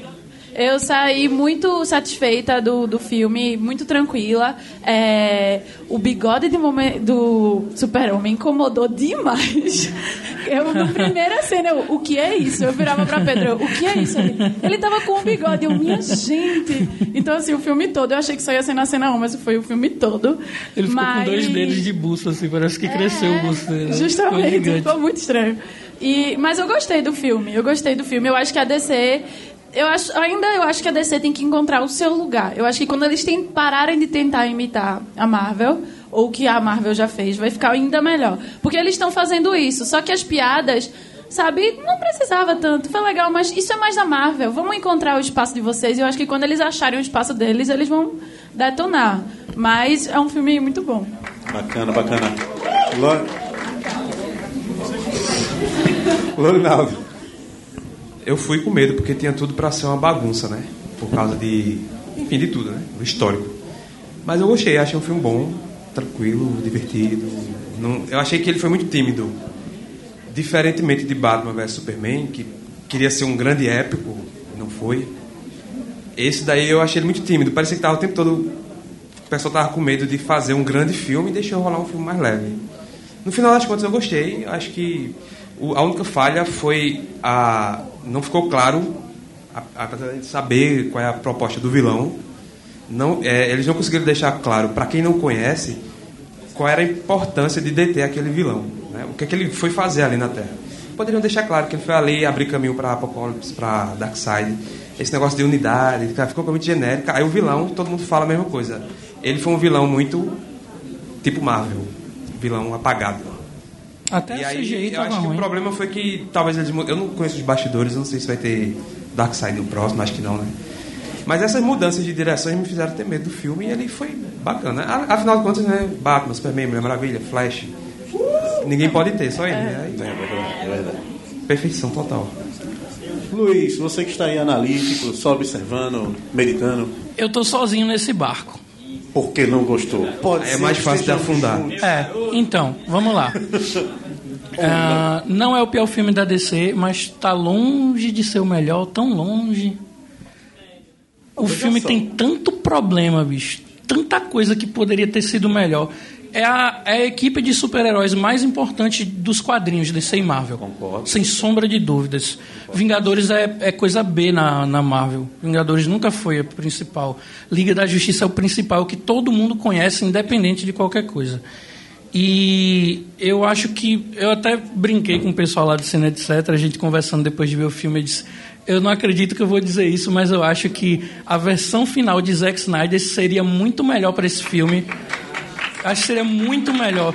Eu saí muito satisfeita do, do filme, muito tranquila. É, o bigode de momen- do Super-Homem incomodou demais. *laughs* Eu, na primeira cena, eu, o que é isso? Eu virava pra Pedro, o que é isso? Ele, ele tava com o bigode, eu, minha gente. Então, assim, o filme todo, eu achei que só ia ser na cena 1, mas foi o filme todo. Ele ficou mas... com dois dedos de busto, assim, parece que cresceu o busto dele. né? Justamente, ficou muito estranho. E, mas eu gostei do filme, eu gostei do filme. Eu acho que a DC. Eu acho, ainda eu acho que a DC tem que encontrar o seu lugar. Eu acho que quando eles pararem de tentar imitar a Marvel, ou o que a Marvel já fez, vai ficar ainda melhor. Porque eles estão fazendo isso. Só que as piadas, sabe, não precisava tanto. Foi legal, mas isso é mais da Marvel. Vamos encontrar o espaço de vocês. Eu acho que quando eles acharem o espaço deles, eles vão detonar. Mas é um filme muito bom. Bacana, bacana. Lo- Lorinaldo. Eu fui com medo porque tinha tudo pra ser uma bagunça, né? Por causa de. Enfim, de tudo, né? Do histórico. Mas eu gostei, achei um filme bom, tranquilo, divertido. Não, eu achei que ele foi muito tímido. Diferentemente de Batman vs Superman, que queria ser um grande épico, não foi. Esse daí eu achei ele muito tímido. Parecia que tava o tempo todo. O pessoal tava com medo de fazer um grande filme e deixou rolar um filme mais leve. No final das contas eu gostei. Acho que o- a única falha foi a não ficou claro apesar de saber qual é a proposta do vilão. Não, é, eles não conseguiram deixar claro para quem não conhece qual era a importância de deter aquele vilão, né? O que é que ele foi fazer ali na Terra? Poderiam deixar claro que ele foi ali abrir caminho para Apocalipse, para Darkseid. Esse negócio de unidade, ficou muito genérico. Aí o vilão, todo mundo fala a mesma coisa. Ele foi um vilão muito tipo Marvel, vilão apagado. Até E o aí, CGI eu acho que ruim. o problema foi que talvez eles. Eu não conheço os bastidores, eu não sei se vai ter Darkseid no próximo, acho que não, né? Mas essas mudanças de direções me fizeram ter medo do filme e ele foi bacana. Afinal de contas, né? Batman, Superman, Mulher Maravilha, Flash. Ninguém pode ter, só ele. né? Aí, É verdade, é verdade. perfeição total. Luiz, você que está aí analítico, só observando, meditando, Eu tô sozinho nesse barco. por que não gostou? Pode É ser mais que fácil de afundar. juntos. É, então, vamos lá. *laughs* Ah, não é o pior filme da DC, mas tá longe de ser o melhor, tão longe. O filme tem tanto problema, bicho. Tanta coisa que poderia ter sido melhor. É a, é a equipe de super-heróis mais importante dos quadrinhos DC e Marvel. Concordo. Sem sombra de dúvidas. Vingadores é, é coisa B na, na Marvel. Vingadores nunca foi a principal. Liga da Justiça é o principal, que todo mundo conhece, independente de qualquer coisa. E eu acho que. Eu até brinquei com o pessoal lá do Cine, etc. A gente conversando depois de ver o filme, eu disse. Eu não acredito que eu vou dizer isso, mas eu acho que a versão final de Zack Snyder seria muito melhor para esse filme. Acho que seria muito melhor.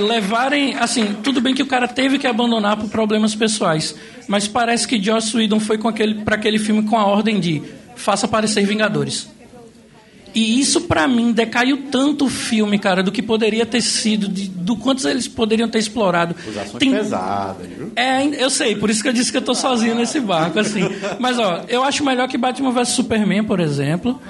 Levarem. Assim, tudo bem que o cara teve que abandonar por problemas pessoais. Mas parece que Joss Whedon foi para aquele filme com a ordem de faça aparecer Vingadores. E isso, pra mim, decaiu tanto o filme, cara, do que poderia ter sido, de- do quantos eles poderiam ter explorado. Acusações Tem- pesadas, viu? é, eu sei, por isso que eu disse que eu tô sozinho nesse barco, assim. Mas, ó, eu acho melhor que Batman vs Superman, por exemplo,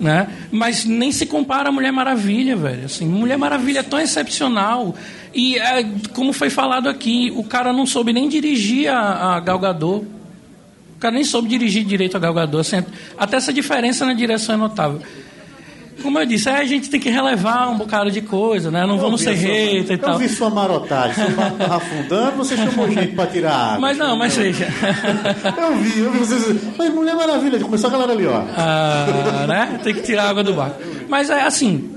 né? Mas nem se compara a Mulher Maravilha, velho. Assim, Mulher Maravilha é tão excepcional. E, é, como foi falado aqui, o cara não soube nem dirigir a, a Gal Gadot. O cara nem soube dirigir direito a Gal Gadot. Assim, até essa diferença na direção é notável. Como eu disse, a gente tem que relevar um bocado de coisa, né? Não Eu vamos ser a sua- hater e Eu tal. vi sua marotagem, seu barco tava *laughs* afundando, você chamou gente pra tirar água. Mas não, mas seja. *laughs* Eu vi, eu vi vocês. Mas Mulher Maravilha, começou a galera ali, ó. Ah, né? Tem que tirar a água do barco. Mas é assim,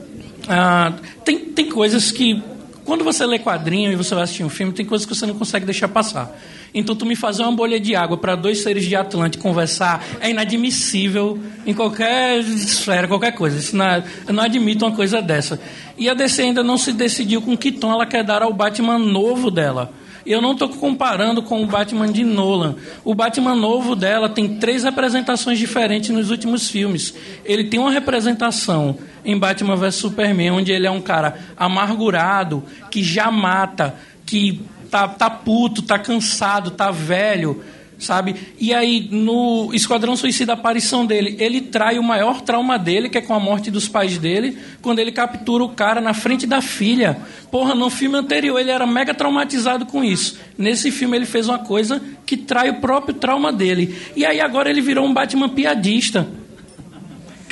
ah, tem, tem coisas que quando você lê quadrinho e você vai assistir um filme, tem coisas que você não consegue deixar passar. Então, tu me fazer uma bolha de água para dois seres de Atlante conversar é inadmissível em qualquer esfera, qualquer coisa. Isso não, é- eu não admito uma coisa dessa. E a DC ainda não se decidiu com que tom ela quer dar ao Batman novo dela. Eu não estou comparando com o Batman de Nolan. O Batman novo dela tem três representações diferentes nos últimos filmes. Ele tem uma representação em Batman vs Superman, onde ele é um cara amargurado, que já mata, que tá, tá puto, tá cansado, tá velho sabe? E aí, no Esquadrão Suicida, a aparição dele, ele trai o maior trauma dele, que é com a morte dos pais dele, quando ele captura o cara na frente da filha. Porra, no filme anterior ele era mega traumatizado com isso. Nesse filme ele fez uma coisa que trai o próprio trauma dele. E aí agora ele virou um Batman piadista.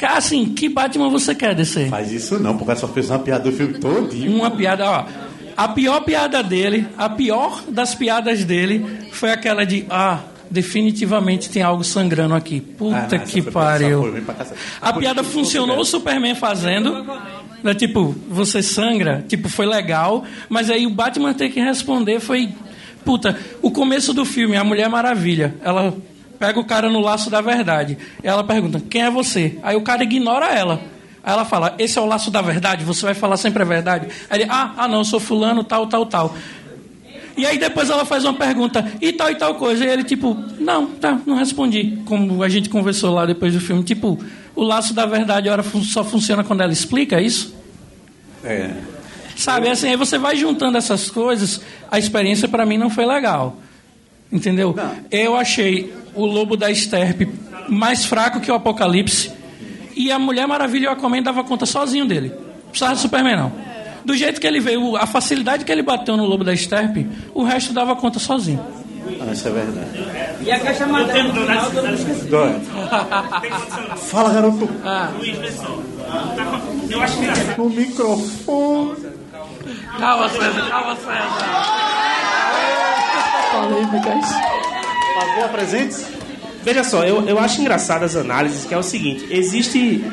Assim, que Batman você quer descer? Faz isso não, porque só fez uma piada do filme todo. Uma piada, ó. A pior piada dele, a pior das piadas dele, foi aquela de ah, definitivamente tem algo sangrando aqui. Puta Ah, que pariu. A piada funcionou, o considero. Superman fazendo. Né, tipo, você sangra, tipo, foi legal, mas aí o Batman ter que responder foi. Puta, o começo do filme, a Mulher Maravilha, ela pega o cara no laço da verdade. Ela pergunta, quem é você? Aí o cara ignora ela. Aí ela fala, esse é o laço da verdade, você vai falar sempre a verdade. Aí ele, ah, ah não, eu sou fulano, tal, tal, tal. E aí depois ela faz uma pergunta, e tal e tal coisa. E ele, tipo, não, tá, não respondi. Como a gente conversou lá depois do filme. Tipo, o laço da verdade ora, só funciona quando ela explica isso? É. Sabe, assim, aí você vai juntando essas coisas, a experiência para mim não foi legal. Entendeu? Eu achei o Lobo da Esterpe mais fraco que o Apocalipse. E a Mulher Maravilha e o Aquaman dava conta sozinho dele. Não precisava do Superman, não. Do jeito que ele veio, a facilidade que ele bateu no Lobo da Esterpe, o resto dava conta sozinho. Ah, isso é verdade. E a caixa materna final do Dói. Fala, garoto. Luiz, vê só. Eu acho engraçado. No microfone. Calma, César, calma, César. Polêmicas. Pagou a presentes? Veja só, eu, eu acho engraçado as análises, que é o seguinte, existe,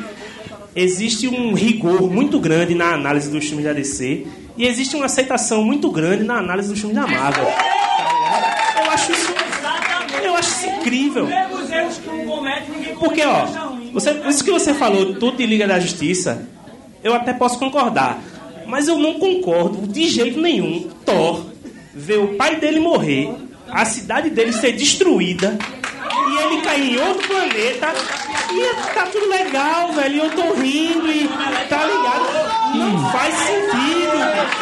existe um rigor muito grande na análise dos filmes da DC e existe uma aceitação muito grande na análise dos filmes da Marvel. Eu acho isso, eu acho isso incrível. Porque, ó, você, isso que você falou, tudo de Liga da Justiça, eu até posso concordar. Mas eu não concordo de jeito nenhum. Thor ver o pai dele morrer, a cidade dele ser destruída e ele cair em outro planeta e tá tudo legal, velho. E eu tô rindo e tá ligado? Não faz sentido.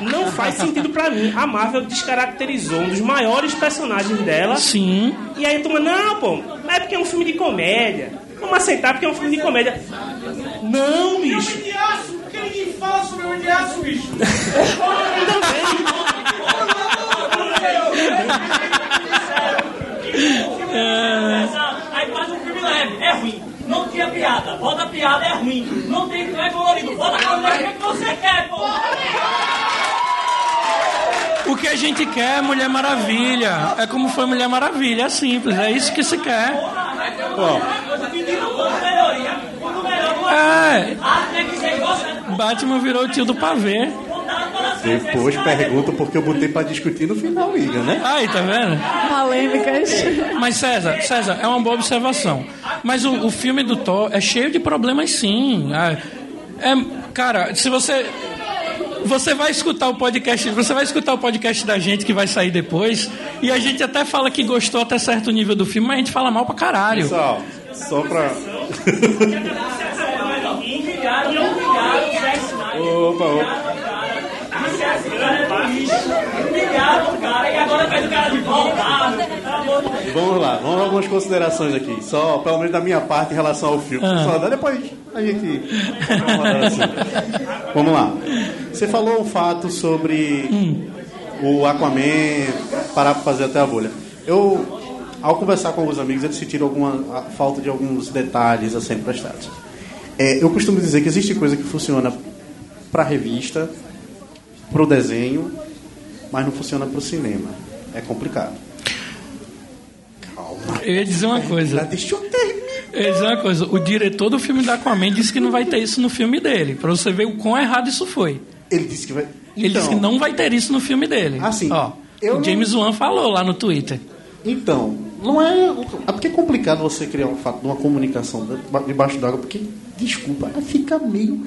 Não faz sentido pra mim. A Marvel descaracterizou um dos maiores personagens dela. Sim. E aí tu não, pô, é porque é um filme de comédia. Vamos aceitar porque é um filme de comédia. Não, bicho. de aço, quem que fala sobre o de aço, bicho? *laughs* Aí faz um filme leve, é ruim. Não tinha piada, bota piada, é ruim. Não tem, não é colorido, bota colorido, o que você quer, pô? O que a gente quer é Mulher Maravilha. É como foi Mulher Maravilha, é simples, é isso que se quer. Não é. É, Ah? Batman virou o tio do pavê. Depois pergunta porque eu botei pra discutir no final, Liga, né? Aí, tá vendo? Polêmicas. Mas César, César, é uma boa observação. Mas o, o filme do Thor é cheio de problemas, sim. Ah, É, cara, se você você vai escutar o podcast, você vai escutar o podcast da gente que vai sair depois, e a gente até fala que gostou até certo nível do filme, mas a gente fala mal pra caralho. Pessoal, só pra. Zack Snyder. Opa, opa. Humilharam o cara e agora faz o cara de volta. Vamos lá, vamos a algumas considerações aqui. Só, pelo menos da minha parte, em relação ao filme. Ah. Só depois a gente. *laughs* Vamos lá. Você falou um fato sobre o Aquaman parar pra fazer até a bolha. Eu, ao conversar com alguns amigos, eles sentiram alguma falta de alguns detalhes a serem prestados. É, eu costumo dizer que existe coisa que funciona para revista, para o desenho, mas não funciona para o cinema. É complicado. Calma. Eu ia dizer uma coisa. Deixa eu terminar. Eu ia dizer uma coisa. O diretor do filme da Aquaman disse que não vai ter isso no filme dele. Pra você ver o quão errado isso foi. Ele disse que vai. Ele disse que não vai ter isso no filme dele. Assim, Ó, o não- James Wan falou lá no Twitter. Então, não é. É porque é complicado você criar um fato de uma comunicação de- debaixo d'água, porque, desculpa, fica meio.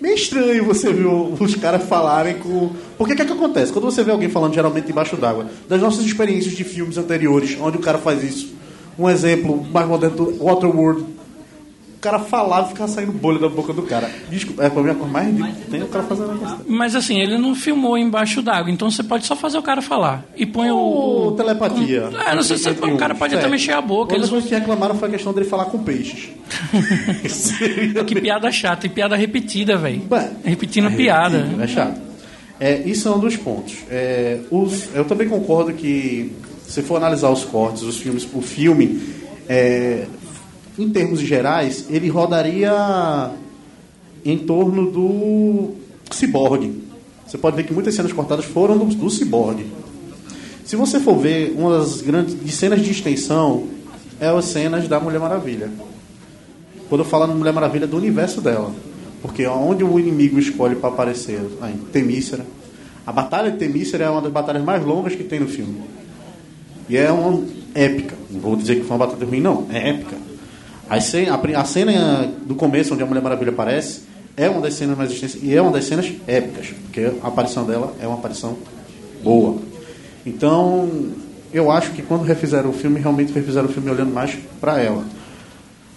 Meio estranho você ver os caras falarem com. Porque o que, é que acontece? Quando você vê alguém falando geralmente embaixo d'água, das nossas experiências de filmes anteriores, onde o cara faz isso. Um exemplo mais moderno Waterworld. O cara falava e ficava saindo bolha da boca do cara. Desculpa, é pra mim a coisa mais ridícula. Tem o cara fazendo isso. Mas assim, ele não filmou embaixo d'água, então você pode só fazer o cara falar. E põe o. Ou telepatia. Um, é, não sei se o cara pode até Certo. mexer a boca. Uma Eles... das coisas que reclamaram foi a questão dele falar com peixes. *laughs* que piada chata, e piada repetida, velho. Ué, Repetindo piada. É chato. É, isso é um dos pontos. É, os- eu também concordo que, se for analisar os cortes, os filmes, o filme, é, em termos gerais, ele rodaria em torno do ciborgue. Você pode ver que muitas cenas cortadas foram do, do ciborgue. Se você for ver, uma das grandes de cenas de extensão é as cenas da Mulher Maravilha. Quando eu falo na Mulher Maravilha, é do universo dela. Porque onde o inimigo escolhe para aparecer, aí, Temícera. A batalha de Temícera é uma das batalhas mais longas que tem no filme. E é uma épica. Não vou dizer que foi uma batalha ruim, não. É épica. A cena, a cena do começo, onde a Mulher Maravilha aparece, é uma das cenas mais extensas e é uma das cenas épicas. Porque a aparição dela é uma aparição boa. Então, eu acho que quando refizeram o filme, realmente refizeram o filme olhando mais para ela.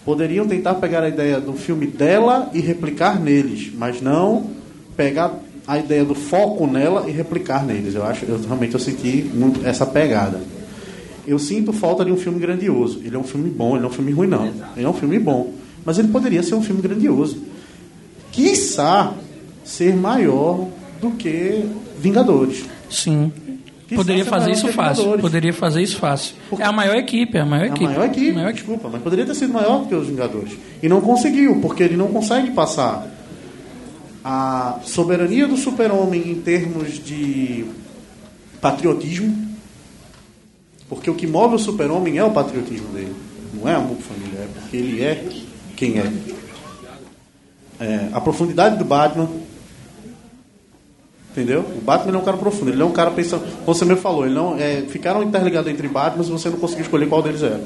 Poderiam tentar pegar a ideia do filme dela e replicar neles, mas não pegar a ideia do foco nela e replicar neles. Eu acho, eu realmente eu senti muito essa pegada. Eu sinto falta de um filme grandioso. Ele é um filme bom, ele não é um filme ruim não. Ele é um filme bom, mas ele poderia ser um filme grandioso. Quiçá ser maior do que Vingadores. Sim. Quiçá Poderia fazer isso fácil. Vingadores. Poderia fazer isso fácil. É a maior equipe, é a maior É equipe. a maior equipe, Maior desculpa, mas poderia ter sido maior do que os Vingadores. E não conseguiu, porque ele não consegue passar a soberania do super-homem em termos de patriotismo. Porque o que move o super-homem é o patriotismo dele. Não é amor por família, é porque ele é quem é. É, a profundidade do Batman. Entendeu? O Batman é um cara profundo, ele é um cara pensando. Como você mesmo falou, ele não, é, ficaram interligados entre Batman e você não conseguiu escolher qual deles era.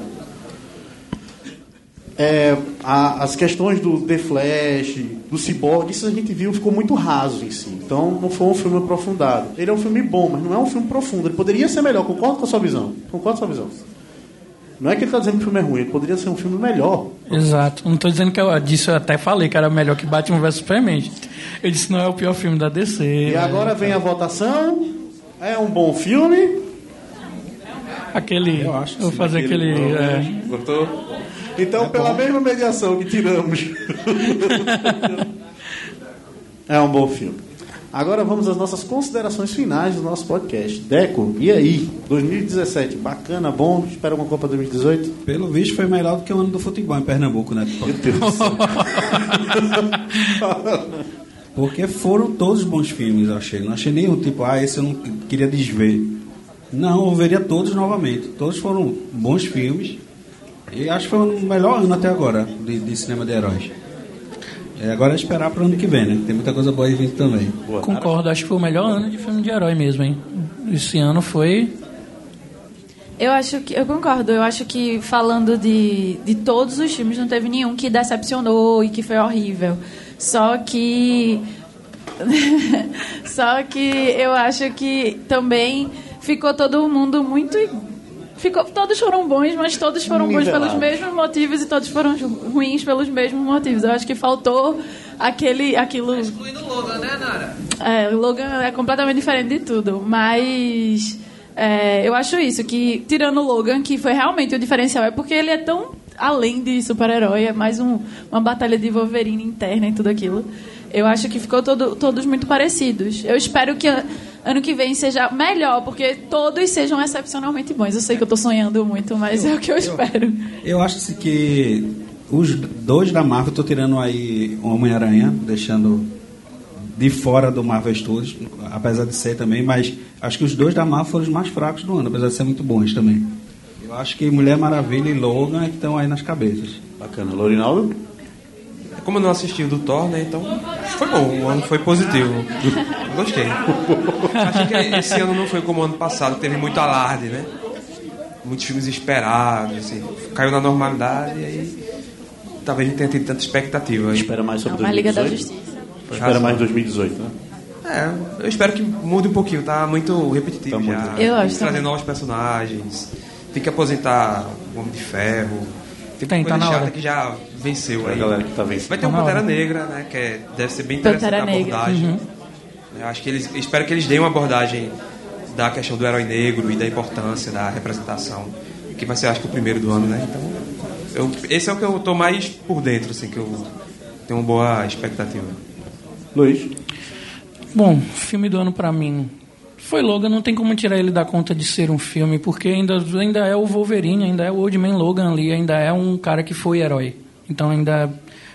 É, a- as questões do The Flash, do Cyborg, isso a gente viu, ficou muito raso em si. Então não foi um filme aprofundado. Ele é um filme bom, mas não é um filme profundo. Ele poderia ser melhor, concordo com a sua visão. Concordo com a sua visão. Não é que ele está dizendo que o filme é ruim, ele poderia ser um filme melhor. Exato. Não tô dizendo que eu disso eu até falei que era melhor que Batman vs Superman. Eu disse não é o pior filme da DC. E agora vem a votação. É um bom filme. aquele. Eu acho vou fazer aquele. é, Gostou? Então, pela mesma mediação que tiramos. *laughs* é um bom filme. Agora vamos às nossas considerações finais do nosso podcast. Deco, e aí? 2017, bacana, bom? Espera uma Copa 2018? Pelo visto foi melhor do que o ano do futebol em Pernambuco, né? Meu Deus do céu. *laughs* Porque foram todos bons filmes, eu achei. Não achei nenhum tipo, ah, esse eu não queria desver. Não, eu veria todos novamente. Todos foram bons filmes. E acho que foi o melhor ano até agora de, de cinema de heróis. É, agora é esperar para o ano que vem, né? Tem muita coisa boa aí vindo também. Concordo, acho que foi o melhor ano de filme de herói mesmo, hein? Esse ano foi. Eu acho que eu concordo. Eu acho que falando de, de todos os filmes, não teve nenhum que decepcionou e que foi horrível. Só que *laughs* só que eu acho que também ficou todo mundo muito ficou todos foram bons, mas todos foram bons pelos mesmos motivos e todos foram ruins pelos mesmos motivos. Eu acho que faltou aquele aquilo Incluindo o Logan, né, Nara? é, o Logan é completamente diferente de tudo, mas é, eu acho isso, que tirando o Logan, que foi realmente o diferencial, é porque ele é tão além de super-herói, é mais um- uma batalha de Wolverine interna e tudo aquilo. Eu acho que ficou todo- todos muito parecidos. Eu espero que ano que vem seja melhor, porque todos sejam excepcionalmente bons. Eu sei que eu tô sonhando muito, mas é o que eu espero. Eu acho assim, que os dois da Marvel, estou tirando aí o Homem-Aranha, deixando de fora do Marvel Studios, apesar de ser também, mas acho que os dois da Marvel foram os mais fracos do ano, apesar de ser muito bons também. Eu acho que Mulher Maravilha e Logan é estão aí nas cabeças. Bacana. Lorinaldo? Como eu não assisti o do Thor, né? Então foi bom, o ano foi positivo. Gostei. Achei que esse ano não foi como o ano passado, teve muito alarde, né? Muitos filmes esperados, assim, caiu na normalidade e aí talvez não tenha tido tanta expectativa. Espera mais É sobre uma Liga da 2018? Justiça. Espera mais 2018, né? É, eu espero que mude um pouquinho, tá muito repetitivo Tá muito já. Eu acho trazer também. novos personagens. Tem que aposentar o Homem de Ferro. Tem, Tem, coisa tá na chata hora. que já venceu Pra aí. galera que tá vencendo. Vai ter um Tá na Pantera. Negra, né? Que é- deve ser bem interessante Pantera a Negra. abordagem. Uhum. Eu acho que eles. Espero que eles deem uma abordagem da questão do herói negro e da importância da representação. Que vai ser, acho que, o primeiro do ano, né? Então, eu- esse é o que eu tô mais por dentro, assim, que eu tenho uma boa expectativa. Luiz, Bom, filme do ano pra mim foi Logan, não tem como tirar ele da conta de ser um filme, porque ainda, ainda é o Wolverine, ainda é o Old Man Logan ali, ainda é um cara que foi herói. Então ainda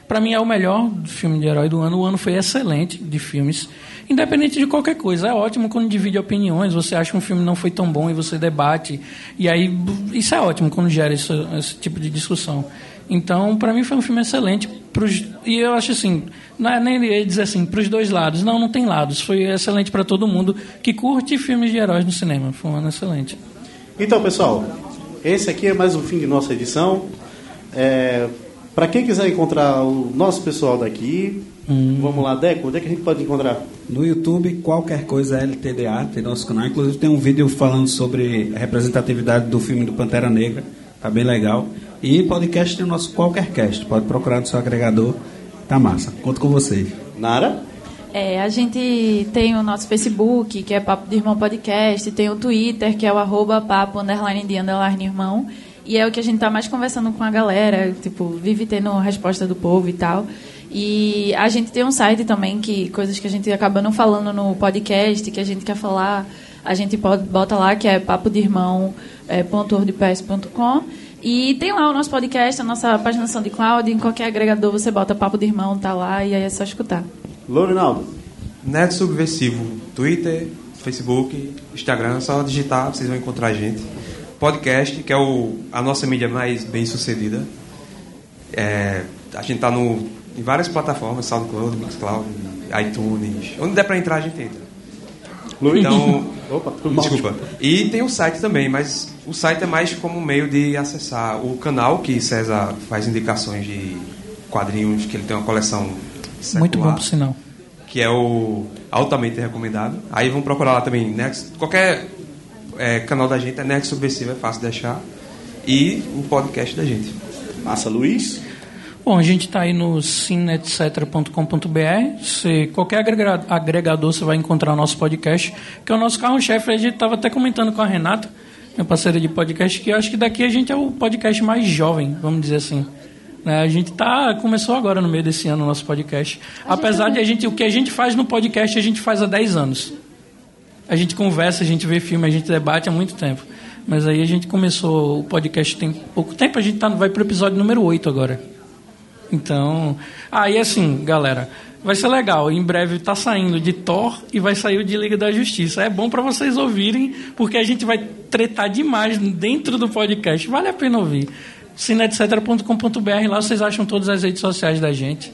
Pra mim é o melhor filme de herói do ano. O ano foi excelente de filmes, independente de qualquer coisa. É ótimo quando divide opiniões. Você acha que um filme não foi tão bom e você debate. E aí isso é ótimo quando gera esse, esse tipo de discussão. Então, pra mim foi um filme excelente. Pros, e eu acho assim, não é nem ia dizer assim, pros dois lados. Não, não tem lados. Foi excelente pra todo mundo que curte filmes de heróis no cinema. Foi um ano excelente. Então, pessoal, esse aqui é mais um fim de nossa edição. É, para quem quiser encontrar o nosso pessoal daqui, vamos lá, Deco, onde é que a gente pode encontrar? No YouTube, qualquer coisa LTDA, tem nosso canal. Inclusive tem um vídeo falando sobre a representatividade do filme do Pantera Negra, tá bem legal. E podcast tem o nosso Qualquer Cast, pode procurar no seu agregador, tá massa. Conto com vocês. Nara? É, a gente tem o nosso Facebook, que é Papo de Irmão Podcast, tem o Twitter, que é o arroba papo underline de underline irmão, e é o que a gente tá mais conversando com a galera, tipo, vive tendo resposta do povo e tal. E a gente tem um site também, que coisas que a gente acaba não falando no podcast, que a gente quer falar, a gente pode, bota lá, que é papo de irmão, é, ponto wordpress.com. E tem lá o nosso podcast, a nossa página SoundCloud, em qualquer agregador você bota Papo de Irmão, tá lá, e aí é só escutar. Lourinaldo? Neto Subversivo, Twitter, Facebook, Instagram, só digitar, vocês vão encontrar a gente. Podcast, que é o, a nossa mídia mais bem sucedida. É, a gente tá no, em várias plataformas, SoundCloud, Mixcloud, iTunes. Onde der pra entrar, a gente entra. Luiz? Então, *laughs* Opa, desculpa. E tem o site também, mas o site é mais como meio de acessar o canal que César faz indicações de quadrinhos, que ele tem uma coleção secular Muito bom, por sinal. que é o altamente recomendado. Aí vão procurar lá também, Next, qualquer é, canal da gente é Next Subversivo, é fácil de achar. E o podcast da gente. Massa, Luiz? Bom, a gente está aí no cineetc.com.br. Se qualquer agrega- agregador você vai encontrar o nosso podcast, que é o nosso carro-chefe. A gente estava até comentando com a Renata, minha parceira de podcast, que eu acho que daqui a gente é o podcast mais jovem, vamos dizer assim. Né, A gente tá começou agora no meio desse ano o nosso podcast. Apesar de a gente o que a gente faz no podcast a gente faz há 10 anos. A gente conversa, a gente vê filme, a gente debate há muito tempo. Mas aí a gente começou o podcast tem pouco tempo, a gente tá, vai pro episódio número 8 agora. Então, aí assim, galera, vai ser legal. Em breve tá saindo de Thor e vai sair o de Liga da Justiça. É bom para vocês ouvirem, porque a gente vai tretar demais dentro do podcast. Vale a pena ouvir. cineetc.com.br, lá vocês acham todas as redes sociais da gente.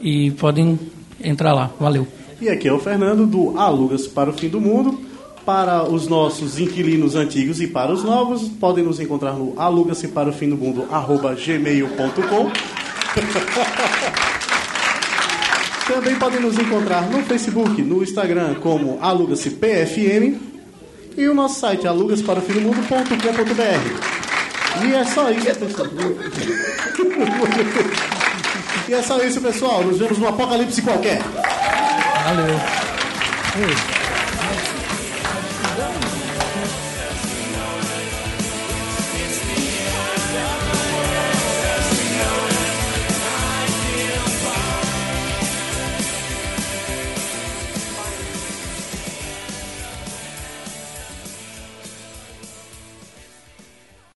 E podem entrar lá. Valeu. E aqui é o Fernando do Alugas para o Fim do Mundo. Para os nossos inquilinos antigos e para os novos, podem nos encontrar no alugase para o fim do mundo arroba gmail.com. *laughs* Também podem nos encontrar no Facebook, no Instagram como alugase PFM e o nosso site alugasparofimdomundo.com.br. E é só isso, *laughs* e é só isso, pessoal. Nos vemos no apocalipse qualquer. Valeu.